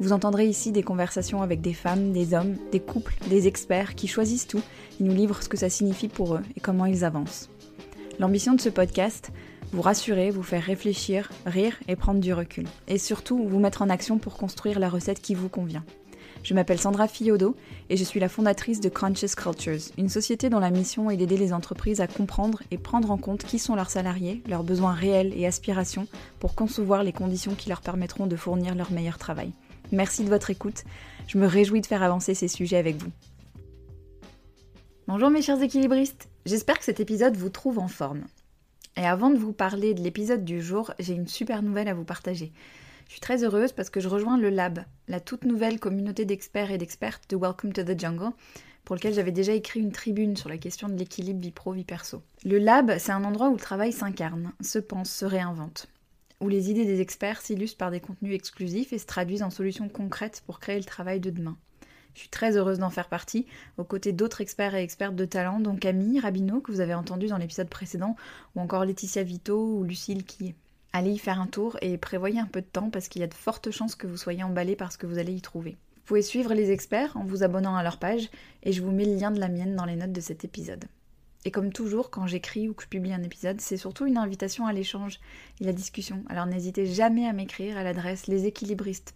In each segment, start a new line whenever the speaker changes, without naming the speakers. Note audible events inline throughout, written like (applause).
vous entendrez ici des conversations avec des femmes, des hommes, des couples, des experts qui choisissent tout et nous livrent ce que ça signifie pour eux et comment ils avancent. L'ambition de ce podcast, vous rassurer, vous faire réfléchir, rire et prendre du recul. Et surtout, vous mettre en action pour construire la recette qui vous convient. Je m'appelle Sandra Fiodo et je suis la fondatrice de Conscious Cultures, une société dont la mission est d'aider les entreprises à comprendre et prendre en compte qui sont leurs salariés, leurs besoins réels et aspirations pour concevoir les conditions qui leur permettront de fournir leur meilleur travail. Merci de votre écoute. Je me réjouis de faire avancer ces sujets avec vous. Bonjour mes chers équilibristes. J'espère que cet épisode vous trouve en forme. Et avant de vous parler de l'épisode du jour, j'ai une super nouvelle à vous partager. Je suis très heureuse parce que je rejoins le Lab, la toute nouvelle communauté d'experts et d'expertes de Welcome to the Jungle, pour lequel j'avais déjà écrit une tribune sur la question de l'équilibre vie pro-vie perso. Le Lab, c'est un endroit où le travail s'incarne, se pense, se réinvente où les idées des experts s'illustrent par des contenus exclusifs et se traduisent en solutions concrètes pour créer le travail de demain. Je suis très heureuse d'en faire partie, aux côtés d'autres experts et expertes de talent, dont Camille Rabineau, que vous avez entendu dans l'épisode précédent, ou encore Laetitia Vito ou Lucille Quillet. Allez y faire un tour et prévoyez un peu de temps parce qu'il y a de fortes chances que vous soyez emballé par ce que vous allez y trouver. Vous pouvez suivre les experts en vous abonnant à leur page et je vous mets le lien de la mienne dans les notes de cet épisode. Et comme toujours, quand j'écris ou que je publie un épisode, c'est surtout une invitation à l'échange et la discussion. Alors n'hésitez jamais à m'écrire à l'adresse leséquilibristes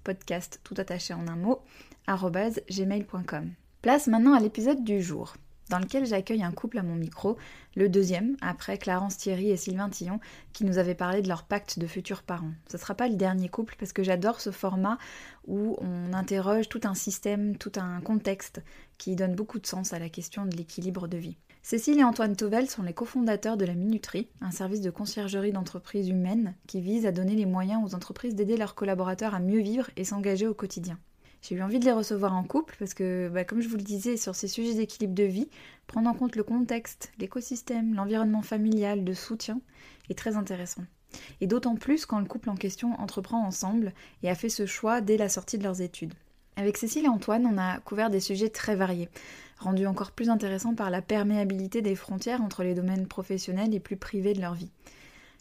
tout attaché en un mot, gmail.com. Place maintenant à l'épisode du jour, dans lequel j'accueille un couple à mon micro, le deuxième, après Clarence Thierry et Sylvain Tillon, qui nous avaient parlé de leur pacte de futurs parents. Ce ne sera pas le dernier couple parce que j'adore ce format où on interroge tout un système, tout un contexte qui donne beaucoup de sens à la question de l'équilibre de vie. Cécile et Antoine Tovel sont les cofondateurs de la Minuterie, un service de conciergerie d'entreprises humaines qui vise à donner les moyens aux entreprises d'aider leurs collaborateurs à mieux vivre et s'engager au quotidien. J'ai eu envie de les recevoir en couple parce que, bah, comme je vous le disais, sur ces sujets d'équilibre de vie, prendre en compte le contexte, l'écosystème, l'environnement familial, de soutien est très intéressant. Et d'autant plus quand le couple en question entreprend ensemble et a fait ce choix dès la sortie de leurs études. Avec Cécile et Antoine, on a couvert des sujets très variés rendu encore plus intéressant par la perméabilité des frontières entre les domaines professionnels et plus privés de leur vie.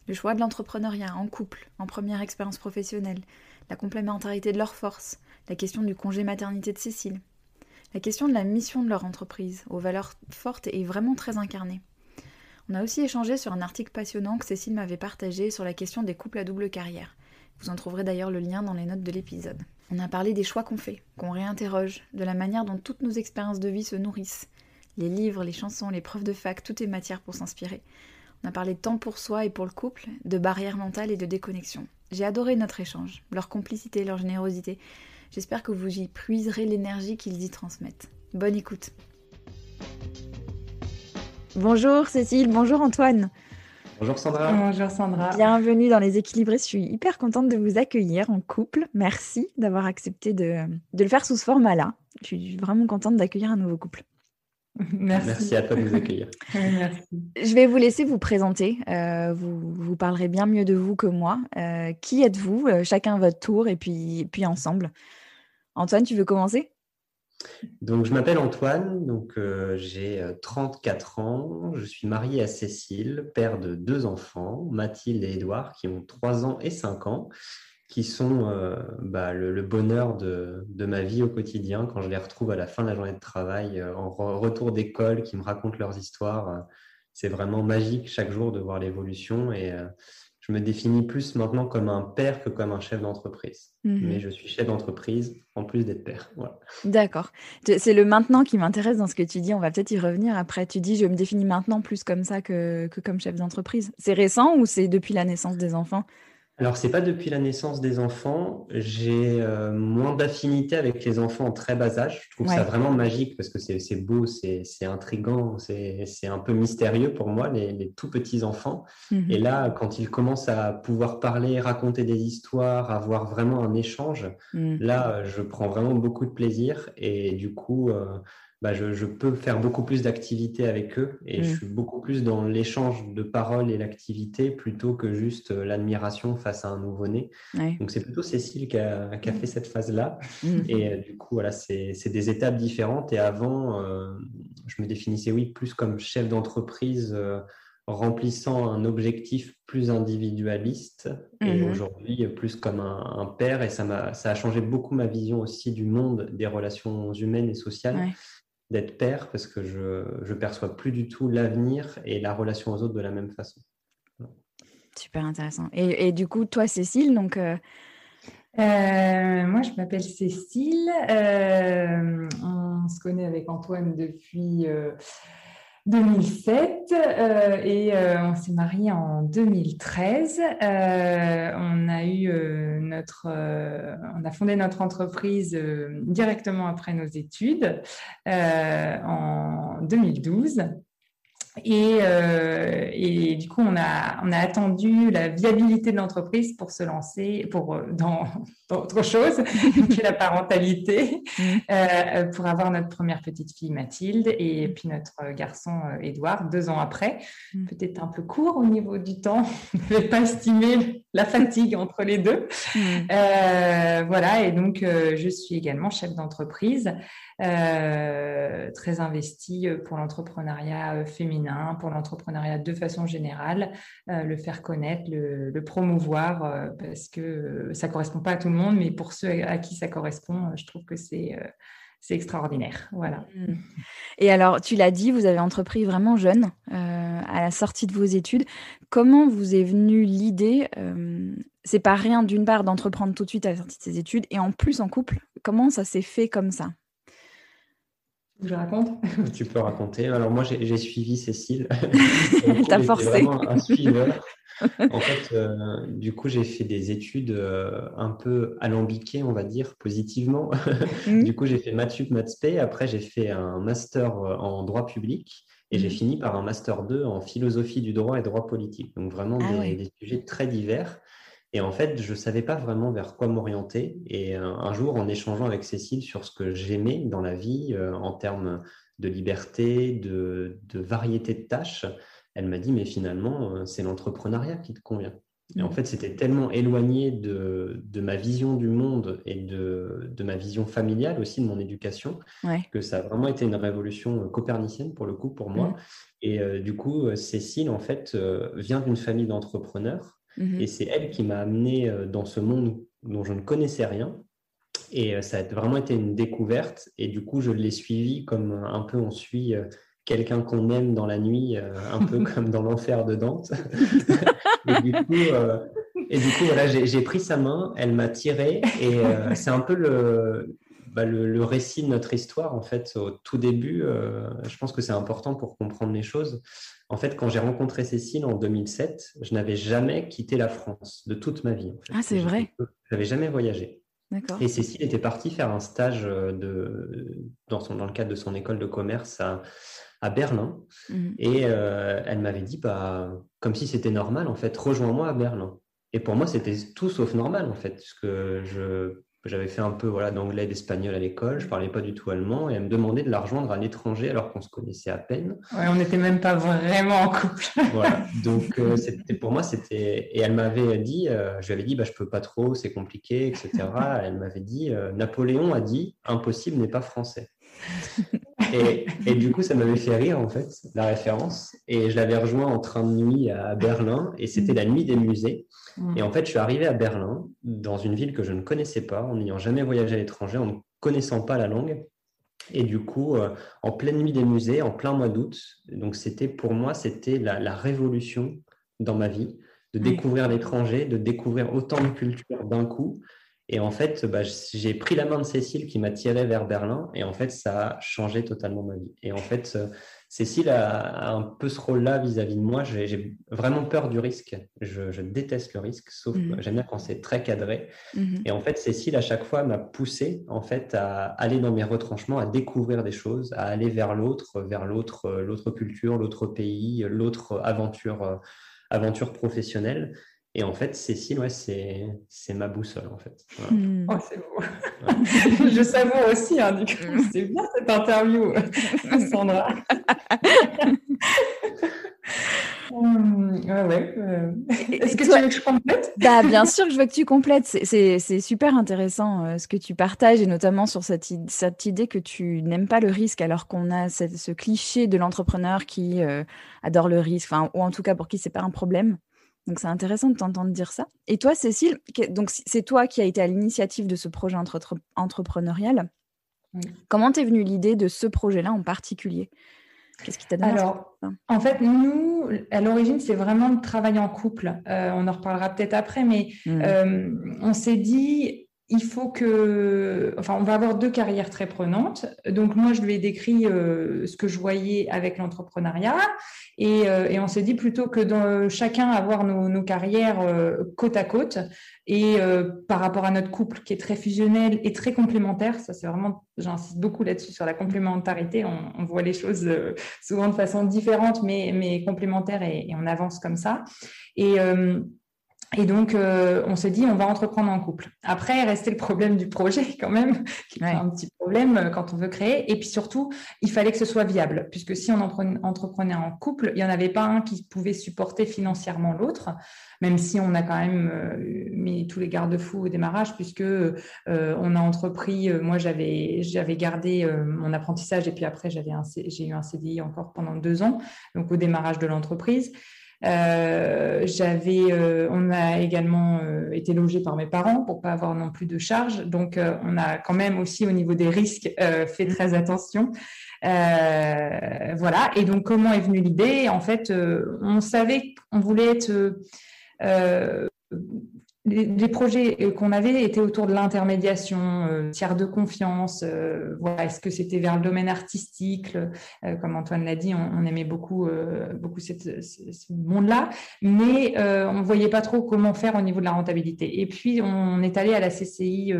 Le choix de l'entrepreneuriat en couple, en première expérience professionnelle, la complémentarité de leurs forces, la question du congé maternité de Cécile, la question de la mission de leur entreprise, aux valeurs fortes et vraiment très incarnées. On a aussi échangé sur un article passionnant que Cécile m'avait partagé sur la question des couples à double carrière. Vous en trouverez d'ailleurs le lien dans les notes de l'épisode. On a parlé des choix qu'on fait, qu'on réinterroge, de la manière dont toutes nos expériences de vie se nourrissent. Les livres, les chansons, les preuves de fac, tout est matière pour s'inspirer. On a parlé de temps pour soi et pour le couple, de barrières mentales et de déconnexion. J'ai adoré notre échange, leur complicité, leur générosité. J'espère que vous y puiserez l'énergie qu'ils y transmettent. Bonne écoute. Bonjour Cécile, bonjour Antoine.
Bonjour Sandra.
Bonjour Sandra.
Bienvenue dans Les Équilibrés. Je suis hyper contente de vous accueillir en couple. Merci d'avoir accepté de, le faire sous ce format-là. Je suis vraiment contente d'accueillir un nouveau couple.
Merci. Merci à toi de nous accueillir. (laughs)
Merci. Je vais vous laisser vous présenter. Euh, vous, vous parlerez bien mieux de vous que moi. Euh, qui êtes-vous? Euh, Chacun votre tour et puis, puis ensemble. Antoine, tu veux commencer?
Donc, je m'appelle Antoine, donc euh, j'ai 34 euh, ans, je suis marié à Cécile, père de deux enfants, Mathilde et Édouard, qui ont 3 ans et 5 ans, qui sont euh, bah, le, bonheur de, de, ma vie au quotidien quand je les retrouve à la fin de la journée de travail, en retour d'école, qui me racontent leurs histoires. c'est vraiment magique chaque jour de voir l'évolution et je me définis plus maintenant comme un père que comme un chef d'entreprise. Mhm. Mais je suis chef d'entreprise en plus d'être père.
D'accord. C'est le maintenant qui m'intéresse dans ce que tu dis. On va peut-être y revenir après. Tu dis, je me définis maintenant plus comme ça que, que comme chef d'entreprise. C'est récent ou c'est depuis la naissance des enfants?
Alors, c'est pas depuis la naissance des enfants. J'ai euh, moins d'affinité avec les enfants en très bas âge. Je trouve ça vraiment magique parce que c'est beau, c'est intrigant, c'est un peu mystérieux pour moi, les, tout petits enfants. Mhm. Et là, quand ils commencent à pouvoir parler, raconter des histoires, avoir vraiment un échange, mhm. là, je prends vraiment beaucoup de plaisir. Et du coup, euh, bah, je, peux faire beaucoup plus d'activités avec eux et je mm. suis beaucoup plus dans l'échange de paroles et l'activité plutôt que juste euh, l'admiration face à un nouveau-né. Donc c'est plutôt Cécile qui a, mm. fait cette phase-là. Mm. Et euh, du coup, voilà, c'est des étapes différentes. Et avant, euh, je me définissais, oui, plus comme chef d'entreprise. remplissant un objectif plus individualiste et mm-hmm. aujourd'hui plus comme un, père et ça, a, ça a changé beaucoup ma vision aussi du monde des relations humaines et sociales d'être père parce que je ne perçois plus du tout l'avenir et la relation aux autres de la même façon.
Super intéressant. Et, du coup, toi, Cécile, donc. Euh,
euh, moi, je m'appelle Cécile. Euh, on se connaît avec Antoine depuis 2007 euh, et euh, on s'est marié en 2013. Euh, on a eu notre, on a fondé notre entreprise directement après nos études en 2012. Euh, et, du coup, on a, on a attendu la viabilité de l'entreprise pour se lancer pour, euh, dans, (laughs) autre chose (laughs) que la parentalité, mm. euh, pour avoir notre première petite fille Mathilde et puis notre garçon Édouard deux ans après. Mm. Peut-être un peu court au niveau du temps, on ne pouvait pas estimer la fatigue entre les deux. voilà, et donc je suis également chef d'entreprise. Euh, très investi euh, pour l'entrepreneuriat euh, féminin, pour l'entrepreneuriat de façon générale, le faire connaître, le, promouvoir, parce que ça correspond pas à tout le monde, mais pour ceux à qui ça correspond, je trouve que c'est c'est extraordinaire. Voilà. Mmh.
Et alors, tu l'as dit, vous avez entrepris vraiment jeune, à la sortie de vos études. Comment vous est venue l'idée C'est pas rien, d'une part, d'entreprendre tout de suite à la sortie de ses études, et en plus en couple. Comment ça s'est fait comme ça?
Je raconte? (laughs)
Tu peux raconter. Alors moi, j'ai suivi Cécile. (laughs)
T'as forcé.
un suiveur. (laughs) en fait, euh, du coup, j'ai fait des études euh, un peu alambiquées, on va dire, positivement. Mm. (laughs) du coup, j'ai fait maths sup, maths Après, j'ai fait un master euh, en droit public. Et j'ai mm. fini par un master 2 en philosophie du droit et droit politique. Donc vraiment ah des, sujets très divers. Et en fait, je ne savais pas vraiment vers quoi m'orienter. Et un, jour, en échangeant avec Cécile sur ce que j'aimais dans la vie en termes de liberté, de, variété de tâches, elle m'a dit, mais finalement, euh, c'est l'entrepreneuriat qui te convient. Et en mmh. fait, c'était tellement éloigné de, ma vision du monde et de, ma vision familiale aussi, de mon éducation, que ça a vraiment été une révolution euh, copernicienne pour le coup, pour moi. Mmh. Et du coup, Cécile, en fait, vient d'une famille d'entrepreneurs et mhm. c'est elle qui m'a amené euh, dans ce monde dont je ne connaissais rien. Et euh, ça a vraiment été une découverte. Et du coup, je l'ai suivi comme un peu on suit euh, quelqu'un qu'on aime dans la nuit, un peu (laughs) comme dans l'enfer de Dante. (laughs) et du coup, et du coup voilà, j'ai pris sa main, elle m'a tiré. Et (laughs) c'est un peu le, bah, le, récit de notre histoire, en fait, au tout début, je pense que c'est important pour comprendre les choses. En fait, quand j'ai rencontré Cécile en 2007, je n'avais jamais quitté la France de toute ma vie.
Ah, c'est vrai.
Je n'avais jamais voyagé. Et Cécile était partie faire un stage euh, de, dans, son, dans le cadre de son école de commerce à, à Berlin. Mhm. Et euh, elle m'avait dit, bah, comme si c'était normal, en fait, rejoins-moi à Berlin. Et pour moi, c'était tout sauf normal, en fait, puisque je j'avais fait un peu voilà, d'anglais et d'espagnol à l'école, je parlais pas du tout allemand, et elle me demandait de la rejoindre à l'étranger alors qu'on se connaissait à peine.
Ouais, on n'était même pas vraiment en couple. (laughs)
voilà, donc euh, c'était pour moi, c'était. Et elle m'avait dit, euh, je lui avais dit, bah, je peux pas trop, c'est compliqué, etc. elle m'avait dit, Napoléon a dit, impossible n'est pas français. (laughs) et, et, du coup, ça m'avait fait rire, en fait, la référence. Et je l'avais rejoint en train de nuit à Berlin, et c'était la nuit des musées. Et en fait, je suis arrivé à Berlin, dans une ville que je ne connaissais pas, en n'ayant jamais voyagé à l'étranger, en ne connaissant pas la langue. Et du coup, euh, en pleine nuit des musées, en plein mois d'août, donc c'était pour moi, c'était la, révolution dans ma vie, de découvrir l'étranger, de découvrir autant de cultures d'un coup. Et en fait, bah, j'ai pris la main de Cécile qui m'a tiré vers Berlin, et en fait, ça a changé totalement ma vie. Et en fait, euh, Cécile a, un peu ce rôle-là vis-à-vis de moi. J'ai vraiment peur du risque. Je, déteste le risque, sauf mhm. j'aime bien quand c'est très cadré. Mhm. Et en fait, Cécile, à chaque fois, m'a poussé en fait, à aller dans mes retranchements, à découvrir des choses, à aller vers l'autre, vers l'autre, l'autre culture, l'autre pays, l'autre aventure, aventure professionnelle. Et en fait, Cécile, ouais, c'est, c'est ma boussole, en fait.
Hmm. Oh, c'est beau. (laughs) Je savoure aussi, hein, du coup. Hmm. C'est bien cette interview, (laughs) Sandra. (laughs) Hum, ouais, euh, Est-ce que tu veux que je complète?
Bah, Bien sûr que je veux que tu complètes. C'est super intéressant euh, ce que tu partages, et notamment sur cette, cette idée que tu n'aimes pas le risque, alors qu'on a ce cliché de l'entrepreneur qui euh, adore le risque, ou en tout cas pour qui c'est pas un problème. Donc c'est intéressant de t'entendre dire ça. Et toi, Cécile, donc c'est toi qui as été à l'initiative de ce projet entre entrepreneurial. Comment t'es venue l'idée de ce projet-là en particulier?
Qu'est-ce qui t'a donné Alors, en fait, nous, à l'origine, c'est vraiment de travailler en couple. Euh, on en reparlera peut-être après, mais mmh. euh, on s'est dit, il faut que, enfin, on va avoir deux carrières très prenantes. Donc moi, je lui ai décrit euh, ce que je voyais avec l'entrepreneuriat, et, et, on s'est dit plutôt que dans, chacun avoir nos, carrières côte à côte, et par rapport à notre couple qui est très fusionnel et très complémentaire, ça c'est vraiment, j'insiste beaucoup là-dessus sur la complémentarité. On, on voit les choses souvent de façon différente, mais, mais complémentaire, et, et, on avance comme ça. Et et donc, euh, on s'est dit, on va entreprendre en couple. Après, restait le problème du projet (laughs) quand même, qui est un petit problème euh, quand on veut créer. Et puis surtout, il fallait que ce soit viable, puisque si on entreprenait en couple, il n'y en avait pas un qui pouvait supporter financièrement l'autre, même si on a quand même euh, mis tous les garde-fous au démarrage, puisque on a entrepris, moi j'avais gardé mon apprentissage et puis après j'ai eu un CDI encore pendant deux ans, donc au démarrage de l'entreprise. Euh, j'avais, euh, on a également euh, été logé par mes parents pour pas avoir non plus de charges. Donc, on a quand même aussi au niveau des risques fait mmh. très attention. voilà. Et donc, comment est venue l'idée? En fait, on savait qu'on voulait être les, projets euh, qu'on avait étaient autour de l'intermédiation, euh, tiers de confiance. Euh, voilà, est-ce que c'était vers le domaine artistique Comme Antoine l'a dit, on, aimait beaucoup, beaucoup cette, ce, monde-là, mais on voyait pas trop comment faire au niveau de la rentabilité. Et puis, on est allé à la CCI,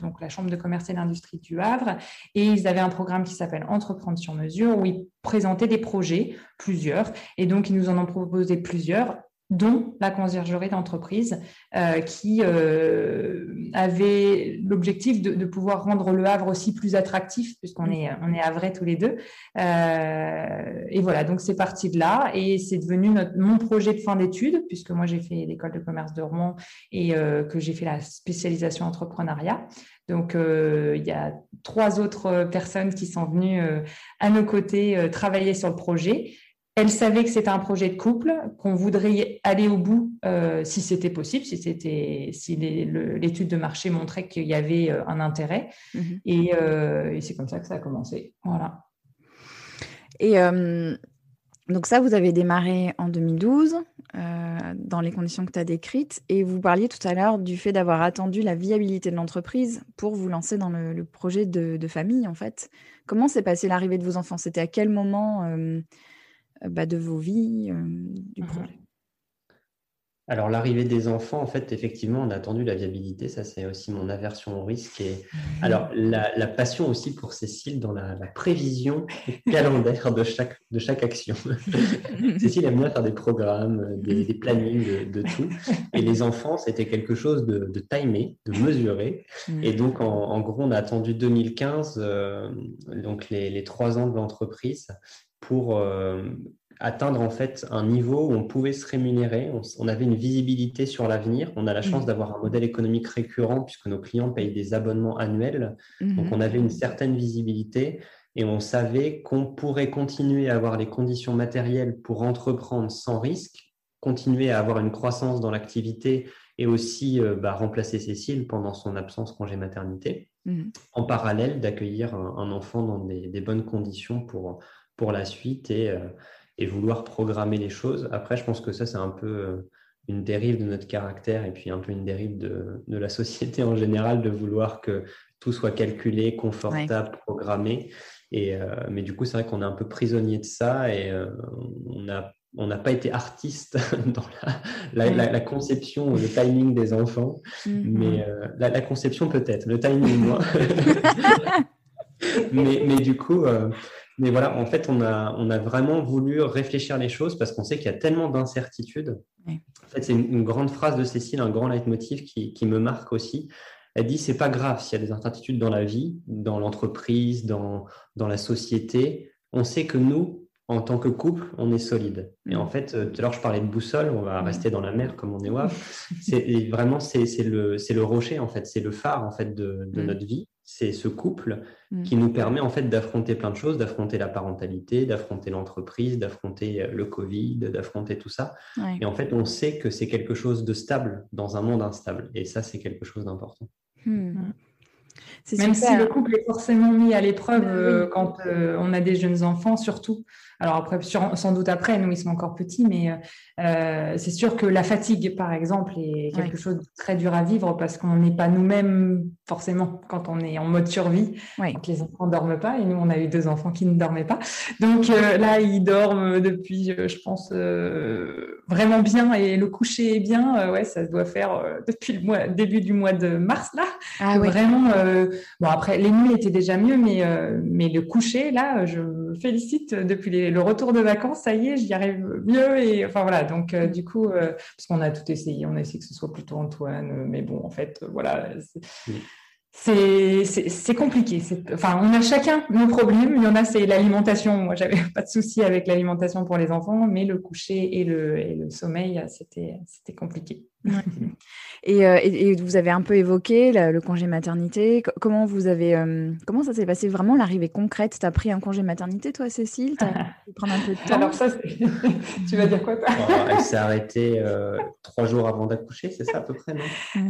donc la Chambre de commerce et d'industrie du Havre, et ils avaient un programme qui s'appelle Entreprendre sur mesure, où ils présentaient des projets, plusieurs, et donc ils nous en ont proposé plusieurs dont la conciergerie d'entreprise, euh, qui euh, avait l'objectif de, pouvoir rendre le Havre aussi plus attractif, puisqu'on est, on est havrais tous les deux. Euh, et voilà, donc c'est parti de là, et c'est devenu notre, mon projet de fin d'études, puisque moi j'ai fait l'école de commerce de Rouen et que j'ai fait la spécialisation entrepreneuriat. Donc, il y a trois autres personnes qui sont venues à nos côtés travailler sur le projet. Elle savait que c'était un projet de couple, qu'on voudrait aller au bout euh, si c'était possible, si, c'était, si l'étude de marché montrait qu'il y avait euh, un intérêt. Mhm. Euh, et, c'est comme ça que ça a commencé. Voilà.
Et donc ça, vous avez démarré en 2012 dans les conditions que tu as décrites. Et vous parliez tout à l'heure du fait d'avoir attendu la viabilité de l'entreprise pour vous lancer dans le, projet de, de, famille, en fait. Comment s'est passée l'arrivée de vos enfants? C'était à quel moment bah, de vos vies, euh, du mmh projet
alors l'arrivée des enfants, en fait, effectivement, on a attendu la viabilité. Ça, c'est aussi mon aversion au risque. Et mmh alors la, passion aussi pour Cécile dans la, prévision (laughs) calendaire de chaque, de chaque action. (laughs) Cécile aime bien faire des programmes, des, plannings, de, tout. Et les enfants, c'était quelque chose de, de timé, de mesuré. Mmh. Et donc, en, gros, on a attendu 2015, euh, donc les, les trois ans de l'entreprise, pour euh, atteindre en fait un niveau où on pouvait se rémunérer, on, avait une visibilité sur l'avenir, on a la chance mmh. d'avoir un modèle économique récurrent puisque nos clients payent des abonnements annuels, donc mmh. on avait une certaine visibilité et on savait qu'on pourrait continuer à avoir les conditions matérielles pour entreprendre sans risque, continuer à avoir une croissance dans l'activité et aussi euh, bah, remplacer Cécile pendant son absence congé maternité, mmh. en parallèle d'accueillir un, enfant dans des bonnes conditions pour pour la suite et, euh, et, vouloir programmer les choses. Après, je pense que ça, c'est un peu euh, une dérive de notre caractère et puis un peu une dérive de, de la société en général de vouloir que tout soit calculé, confortable, programmé. Et, euh, mais du coup, c'est vrai qu'on est un peu prisonnier de ça et on n'a on n'a pas été artiste (laughs) dans la, la, conception, le timing des enfants, mm-hmm. mais la, conception peut-être, le timing moins. (laughs) mais, mais, du coup, mais voilà, en fait, on a, on a vraiment voulu réfléchir les choses parce qu'on sait qu'il y a tellement d'incertitudes. En fait, c'est une, grande phrase de Cécile, un grand leitmotiv qui, qui me marque aussi. Elle dit c'est pas grave s'il y a des incertitudes dans la vie, dans l'entreprise, dans, dans la société. On sait que nous, en tant que couple, on est solide. Et en fait, euh, tout à l'heure, je parlais de boussole, on va rester dans la mer comme on est. C'est vraiment, c'est le, le rocher, en fait, c'est le phare, en fait, de, de notre vie. C'est ce couple qui nous permet, en fait, d'affronter plein de choses, d'affronter la parentalité, d'affronter l'entreprise, d'affronter euh, le Covid, d'affronter tout ça. Et en fait, on sait que c'est quelque chose de stable dans un monde instable. Et ça, c'est quelque chose d'important.
Hmm. Même si le couple est forcément mis à l'épreuve euh, quand on a des jeunes enfants, surtout. Alors après, sans doute après, nous, ils sont encore petits, mais euh, c'est sûr que la fatigue, par exemple, est quelque chose de très dur à vivre parce qu'on n'est pas nous-mêmes forcément quand on est en mode survie, quand les enfants ne dorment pas. Et nous, on a eu deux enfants qui ne dormaient pas. Donc euh, là, ils dorment depuis, euh, je pense, vraiment bien et le coucher est bien. ouais, ça doit faire depuis le mois, début du mois de mars, là. Ah, Vraiment, bon, après, les nuits étaient déjà mieux, mais, mais le coucher, là, je me félicite depuis les le retour de vacances, ça y est, j'y arrive mieux. Et enfin voilà, donc euh, du coup, euh, parce qu'on a tout essayé, on a essayé que ce soit plutôt Antoine, euh, mais bon, en fait, voilà. C'est compliqué. Enfin, on a chacun nos problèmes. Il y en a, c'est l'alimentation. Moi, j'avais (laughs) pas de souci avec l'alimentation pour les enfants, mais le coucher et le, et le sommeil, c'était compliqué. (laughs)
Euh, et, vous avez un peu évoqué le congé maternité. Comment vous avez, euh, comment ça s'est passé? Vraiment l'arrivée concrète Tu as pris un congé maternité, toi, Cécile? Tu as (laughs)
prendre un peu de temps? Alors ça, (laughs) tu vas dire quoi toi?
Elle s'est arrêtée euh, trois jours avant d'accoucher, c'est ça à peu près, non?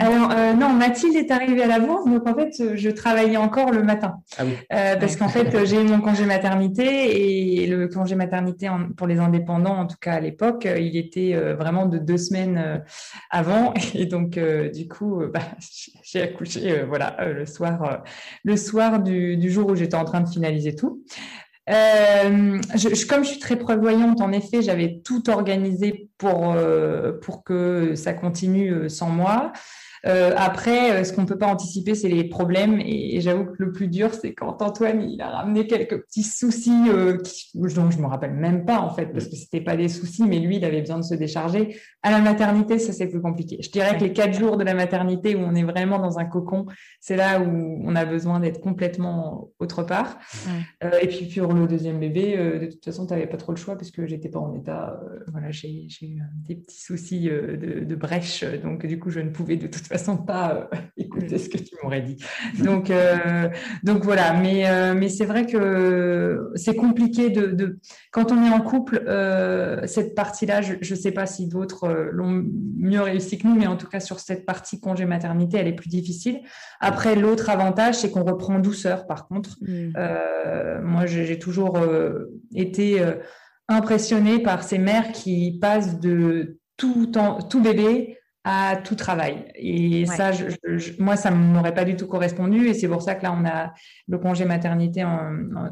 Alors non, Mathilde est arrivée à la bourse, donc en fait, je travaillais encore le matin, ah oui. parce qu'en fait, j'ai eu mon congé maternité et le congé maternité pour les indépendants, en tout cas à l'époque, il était vraiment de deux semaines avant, et donc euh, du coup, euh, bah, (laughs) j'ai accouché euh, voilà, le soir, le soir du, jour où j'étais en train de finaliser tout. Comme je suis très prévoyante, en effet, j'avais tout organisé pour, pour que ça continue sans moi. Euh, après, euh, ce qu'on ne peut pas anticiper, c'est les problèmes. Et, j'avoue que le plus dur, c'est quand Antoine il a ramené quelques petits soucis euh, dont je ne me rappelle même pas, en fait, parce que ce n'était pas des soucis, mais lui, il avait besoin de se décharger. À la maternité, ça, c'est plus compliqué. Je dirais que les quatre jours de la maternité où on est vraiment dans un cocon, c'est là où on a besoin d'être complètement autre part. et puis, pour le deuxième bébé, de toute façon, tu n'avais pas trop le choix parce que j'étais pas en état. voilà, j'ai eu des petits soucis de, de brèche. Donc, du coup, je ne pouvais de toute façon pas euh, (laughs) écouter ce que tu m'aurais dit. Donc, euh, donc voilà, mais, euh, mais c'est vrai que c'est compliqué de, Quand on est en couple, cette partie-là, je ne sais pas si d'autres l'ont mieux réussi que nous, mais en tout cas sur cette partie congé maternité, elle est plus difficile. Après, l'autre avantage, c'est qu'on reprend douceur, par contre. Mm. moi, j'ai toujours été impressionnée par ces mères qui passent de tout, temps, tout bébé à tout travail. Et ça, moi, ça ne m'aurait pas du tout correspondu. Et c'est pour ça que là, on a le congé maternité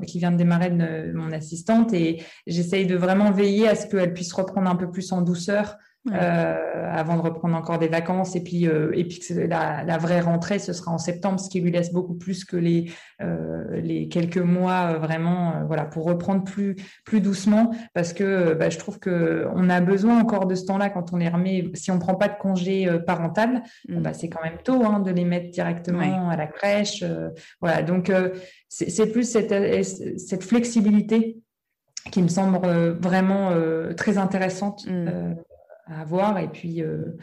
qui vient de démarrer de mon assistante. Et j'essaye de vraiment veiller à ce qu'elle puisse reprendre un peu plus en douceur euh, avant de reprendre encore des vacances. Et puis, euh, et puis la, la, vraie rentrée, ce sera en septembre, ce qui lui laisse beaucoup plus que les, euh, les quelques mois vraiment voilà, pour reprendre plus, plus doucement. Parce que bah, je trouve qu'on a besoin encore de ce temps-là quand on est remis. Si on ne prend pas de congé parental, mm. bah, c'est quand même tôt hein, de les mettre directement à la crèche. voilà, donc c'est plus cette, cette flexibilité qui me semble vraiment très intéressante. Mm à avoir. Et puis, euh,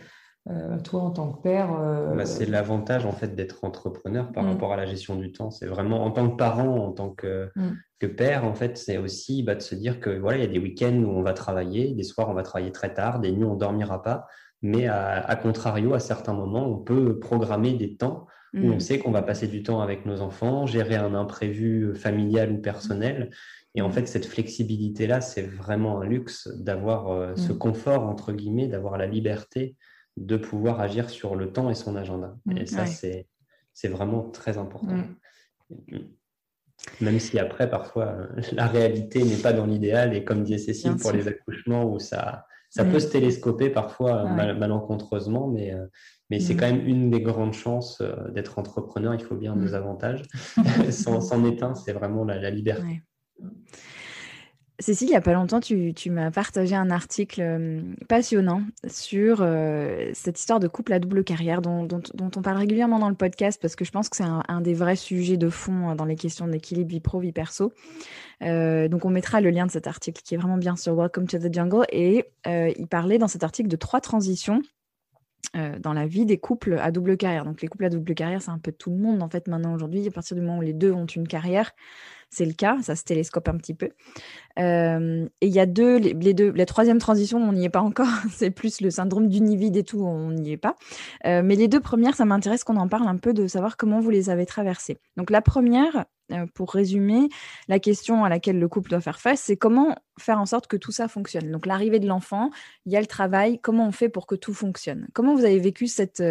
euh, toi, en tant que père. Euh,
bah, c'est l'avantage en fait d'être entrepreneur par mm. rapport à la gestion du temps. C'est vraiment en tant que parent, en tant que, mm. que père, en fait, c'est aussi bah, de se dire que voilà, il y a des week-ends où on va travailler, des soirs on va travailler très tard, des nuits on dormira pas. Mais à, contrario, à certains moments, on peut programmer des temps où on mm. sait qu'on va passer du temps avec nos enfants, gérer un imprévu familial ou personnel. Et en fait, cette flexibilité-là, c'est vraiment un luxe d'avoir euh, ce mm. confort, entre guillemets, d'avoir la liberté de pouvoir agir sur le temps et son agenda. Mm. Et ça, c'est, c'est vraiment très important. Mm. Même si après, parfois, la réalité n'est pas dans l'idéal. Et comme disait Cécile, pour les accouchements, où ça, ça peut se télescoper parfois malencontreusement, mais, euh, mais c'est quand même une des grandes chances euh, d'être entrepreneur. Il faut bien deux avantages. C'en est un, c'est vraiment la, la liberté.
Cécile, il n'y a pas longtemps, tu, m'as partagé un article euh, passionnant sur euh, cette histoire de couple à double carrière dont, on parle régulièrement dans le podcast parce que je pense que c'est un, des vrais sujets de fond euh, dans les questions d'équilibre vie pro, vie perso. donc on mettra le lien de cet article qui est vraiment bien sur Welcome to the Jungle et il parlait dans cet article de trois transitions dans la vie des couples à double carrière. Donc les couples à double carrière, c'est un peu tout le monde en fait maintenant aujourd'hui. À partir du moment où les deux ont une carrière, c'est le cas, ça se télescope un petit peu. Euh, et il y a deux les, deux, la troisième transition, on n'y est pas encore, (laughs) c'est plus le syndrome d'univide et tout, on n'y est pas. Euh, mais les deux premières, ça m'intéresse qu'on en parle un peu de savoir comment vous les avez traversées. Donc la première, euh, pour résumer, la question à laquelle le couple doit faire face, c'est comment faire en sorte que tout ça fonctionne. Donc l'arrivée de l'enfant, il y a le travail, comment on fait pour que tout fonctionne? Comment vous avez vécu cette,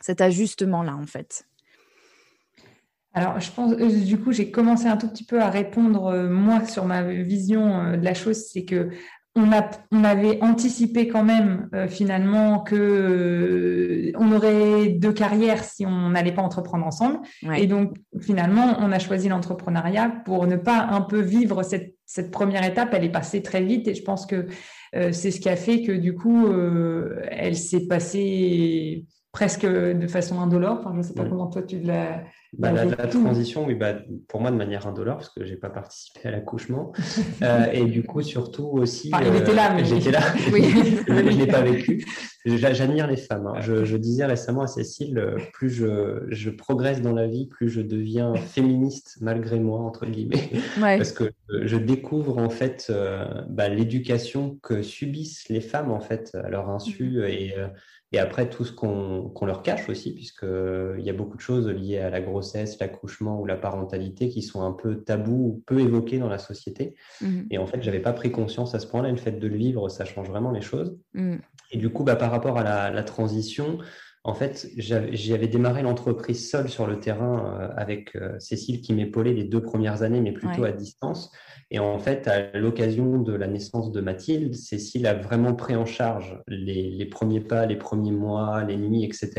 cet ajustement-là en fait?
Alors, je pense, euh, du coup, j'ai commencé un tout petit peu à répondre, euh, moi, sur ma vision euh, de la chose, c'est que on, a, on, avait anticipé quand même finalement que on aurait deux carrières si on n'allait pas entreprendre ensemble. Et donc finalement, on a choisi l'entrepreneuriat pour ne pas un peu vivre cette, cette, première étape. Elle est passée très vite et je pense que c'est ce qui a fait que du coup, elle s'est passée presque de façon indolore. Enfin, je ne sais pas comment toi tu l'as
bah, la, transition, oui, bah, pour moi de manière indolore, parce que je n'ai pas participé à l'accouchement. (laughs) Euh, et du coup, surtout aussi.
Enfin, il était là, mais.
Euh, j'étais là, (laughs) oui. (laughs) je ne l'ai pas vécu. J'admire les femmes. Hein. Je, disais récemment à Cécile, euh, plus je, je, progresse dans la vie, plus je deviens féministe malgré moi, entre guillemets. Parce que je découvre en fait bah, l'éducation que subissent les femmes en fait à leur insu. Mm-hmm. Et et après, tout ce qu'on leur cache aussi, puisqu'il y a beaucoup de choses liées à la grossesse, l'accouchement ou la parentalité qui sont un peu tabous ou peu évoquées dans la société. Mmh. Et en fait, je n'avais pas pris conscience à ce point-là. Le fait de le vivre, ça change vraiment les choses. Mmh. Et du coup, bah, par rapport à la, la transition, en fait, j'avais démarré l'entreprise seule sur le terrain euh, avec euh, Cécile qui m'épaulait les deux premières années, mais plutôt à distance. Et en fait, à l'occasion de la naissance de Mathilde, Cécile a vraiment pris en charge les, premiers pas, les premiers mois, les nuits, etc.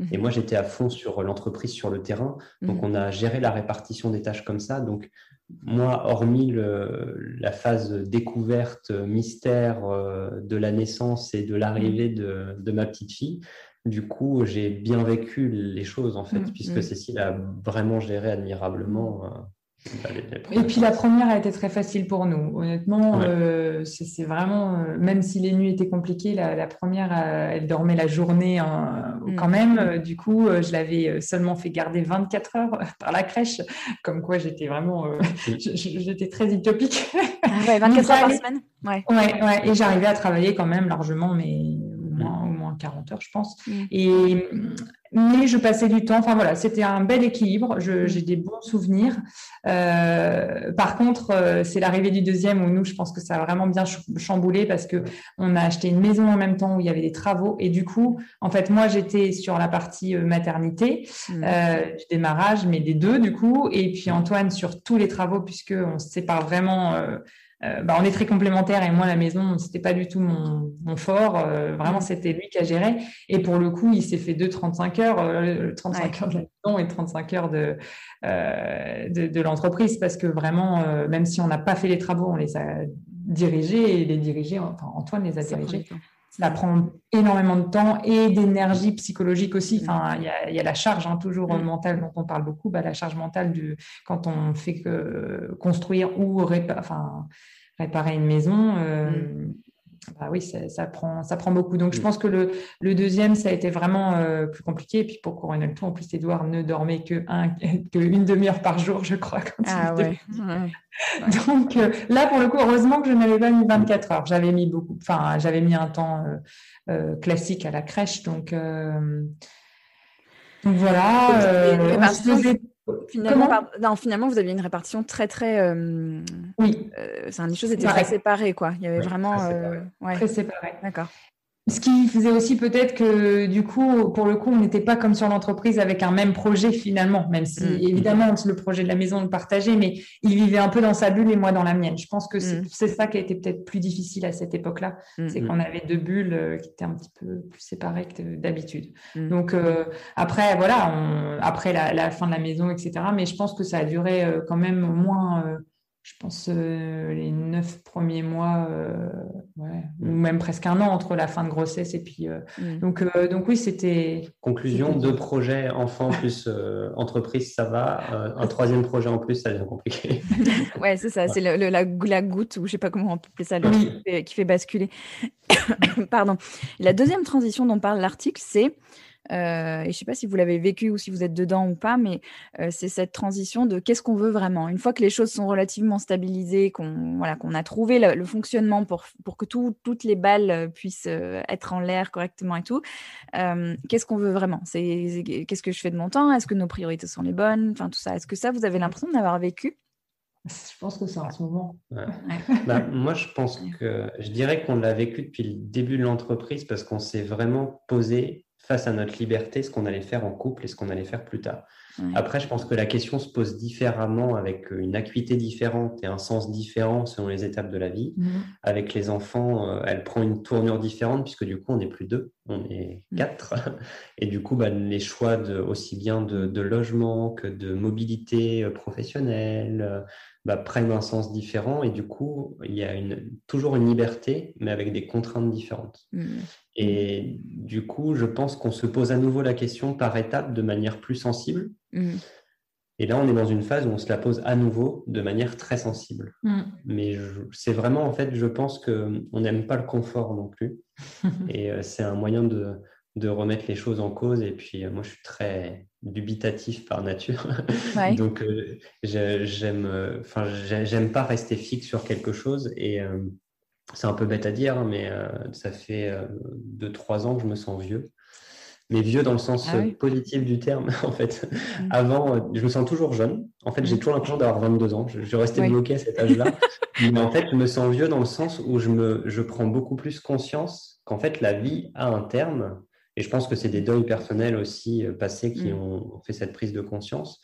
Mhm. Et moi, j'étais à fond sur l'entreprise, sur le terrain. Donc, mhm. on a géré la répartition des tâches comme ça. Donc, moi, hormis la phase découverte, mystère euh, de la naissance et de l'arrivée mhm. de, ma petite fille, du coup, j'ai bien vécu les choses, en fait, mm, puisque mm. Cécile a vraiment géré admirablement.
Euh, et puis la première a été très facile pour nous. Honnêtement, euh, c'est vraiment, euh, même si les nuits étaient compliquées, la, première, elle dormait la journée hein, mm. quand même. Du coup, je l'avais seulement fait garder 24 heures par la crèche, comme quoi j'étais vraiment, j'étais très utopique.
Ah ouais, 24 heures par semaine.
Ouais. ouais, ouais. Et j'arrivais à travailler quand même largement, mais au moins, 40 heures, je pense. Mm. Et, mais je passais du temps. Enfin voilà, c'était un bel équilibre. Mm. J'ai des bons souvenirs. Euh, par contre, euh, c'est l'arrivée du deuxième où nous, je pense que ça a vraiment bien chamboulé parce que on a acheté une maison en même temps où il y avait des travaux. Et du coup, en fait, moi, j'étais sur la partie euh, maternité mm. du démarrage, mais des deux du coup. Et puis Antoine sur tous les travaux puisque on se sépare vraiment euh, bah, on est très complémentaires et moi la maison c'était pas du tout mon, fort. Euh, vraiment mm. c'était lui qui a géré. Et pour le coup il s'est fait deux 35 heures 35 euh, heures de la maison et 35 heures de de, l'entreprise parce que vraiment même si on n'a pas fait les travaux on les a dirigés et les dirigés enfin Antoine les a dirigés ça prend énormément de temps et d'énergie psychologique aussi. Enfin, il y, a, la charge hein, toujours mm. mentale dont on parle beaucoup. Bah, la charge mentale du, quand on fait que construire ou enfin, réparer une maison, euh, mm. Bah oui, ça, prend, ça prend beaucoup. Donc, je pense que le, le deuxième, ça a été vraiment euh, plus compliqué. Et puis, pour couronner le tout, en plus, Edouard ne dormait que, un, (laughs) que une demi-heure par jour, je crois. Quand
ah, ouais. (laughs)
Donc, euh, là, pour le coup, heureusement que je n'avais pas mis 24 heures. J'avais mis beaucoup, enfin, j'avais mis un temps classique à la crèche. Donc, voilà.
Finalement, non, finalement, vous aviez une répartition très, très. Euh,
oui.
Euh, les choses étaient très séparées, quoi. Il y avait vraiment.
Très.
Euh,
très séparé.
D'accord.
Ce qui faisait aussi peut-être que du coup, pour le coup, on n'était pas comme sur l'entreprise avec un même projet finalement, même si mm. évidemment le projet de la maison le partageait, mais il vivait un peu dans sa bulle et moi dans la mienne. Je pense que c'est mm. ça qui a été peut-être plus difficile à cette époque-là, mm, c'est qu'on avait deux bulles euh, qui étaient un petit peu plus séparées que d'habitude. Donc euh, après, voilà, après la, fin de la maison, etc. Mais je pense que ça a duré euh, quand même moins je pense, euh, les neuf premiers mois, euh, ou même presque un an entre la fin de grossesse et puis. Euh, mm. donc, donc, oui, c'était.
Conclusion deux projets enfants plus entreprise, ça va. un troisième projet en plus, ça devient compliqué. (laughs)
ouais, c'est ça, c'est la, la, goutte, ou je sais pas comment on peut appeler ça, qui, fait, basculer. (coughs) Pardon. La deuxième transition dont parle l'article, c'est euh, et je ne sais pas si vous l'avez vécu ou si vous êtes dedans ou pas, mais euh, c'est cette transition de qu'est-ce qu'on veut vraiment. Une fois que les choses sont relativement stabilisées, qu'on voilà, qu'on a trouvé le, fonctionnement pour, pour que toutes les balles euh, puissent être en l'air correctement et tout, qu'est-ce qu'on veut vraiment? C'est Qu'est-ce que je fais de mon temps? Est-ce que nos priorités sont les bonnes? Enfin, tout ça. Est-ce que ça, vous avez l'impression d'avoir vécu? (laughs)
Je pense que c'est en ce moment. (laughs)
Bah, moi, je pense que je dirais qu'on l'a vécu depuis le début de l'entreprise parce qu'on s'est vraiment posé face à notre liberté ce qu'on allait faire en couple et ce qu'on allait faire plus tard. Après, je pense que la question se pose différemment avec euh, une acuité différente et un sens différent selon les étapes de la vie. Mhm. Avec les enfants, euh, elle prend une tournure différente puisque du coup, on n'est plus deux, on est mhm. quatre. (laughs) Et du coup, bah, les choix de, aussi bien de, logement que de mobilité euh, professionnelle, bah, prennent un sens différent et du coup, il y a une, toujours une liberté, mais avec des contraintes différentes. Mm. Et du coup, je pense qu'on se pose à nouveau la question par étapes de manière plus sensible. Mm. Et là, on est dans une phase où on se la pose à nouveau de manière très sensible. Mm. Mais c'est vraiment, en fait, je pense qu'on n'aime pas le confort non plus. (laughs) et euh, c'est un moyen de, de remettre les choses en cause. Et puis, euh, moi, je suis très dubitatif par nature. (laughs) Donc, euh, j'aime, euh, enfin, j'aime pas rester fixe sur quelque chose. Et c'est un peu bête à dire, hein, mais ça fait deux, trois ans que je me sens vieux. Mais vieux dans le sens ah positif du terme, (laughs) en fait. Mmh. Avant, je me sens toujours jeune. En fait, j'ai mmh. toujours l'impression d'avoir 22 ans. Je, je restais bloqué à cet âge-là. (laughs) mais en fait, je me sens vieux dans le sens où je, me, je prends beaucoup plus conscience qu'en fait, la vie a un terme et je pense que c'est des deuils personnels aussi euh, passés qui mm. ont fait cette prise de conscience.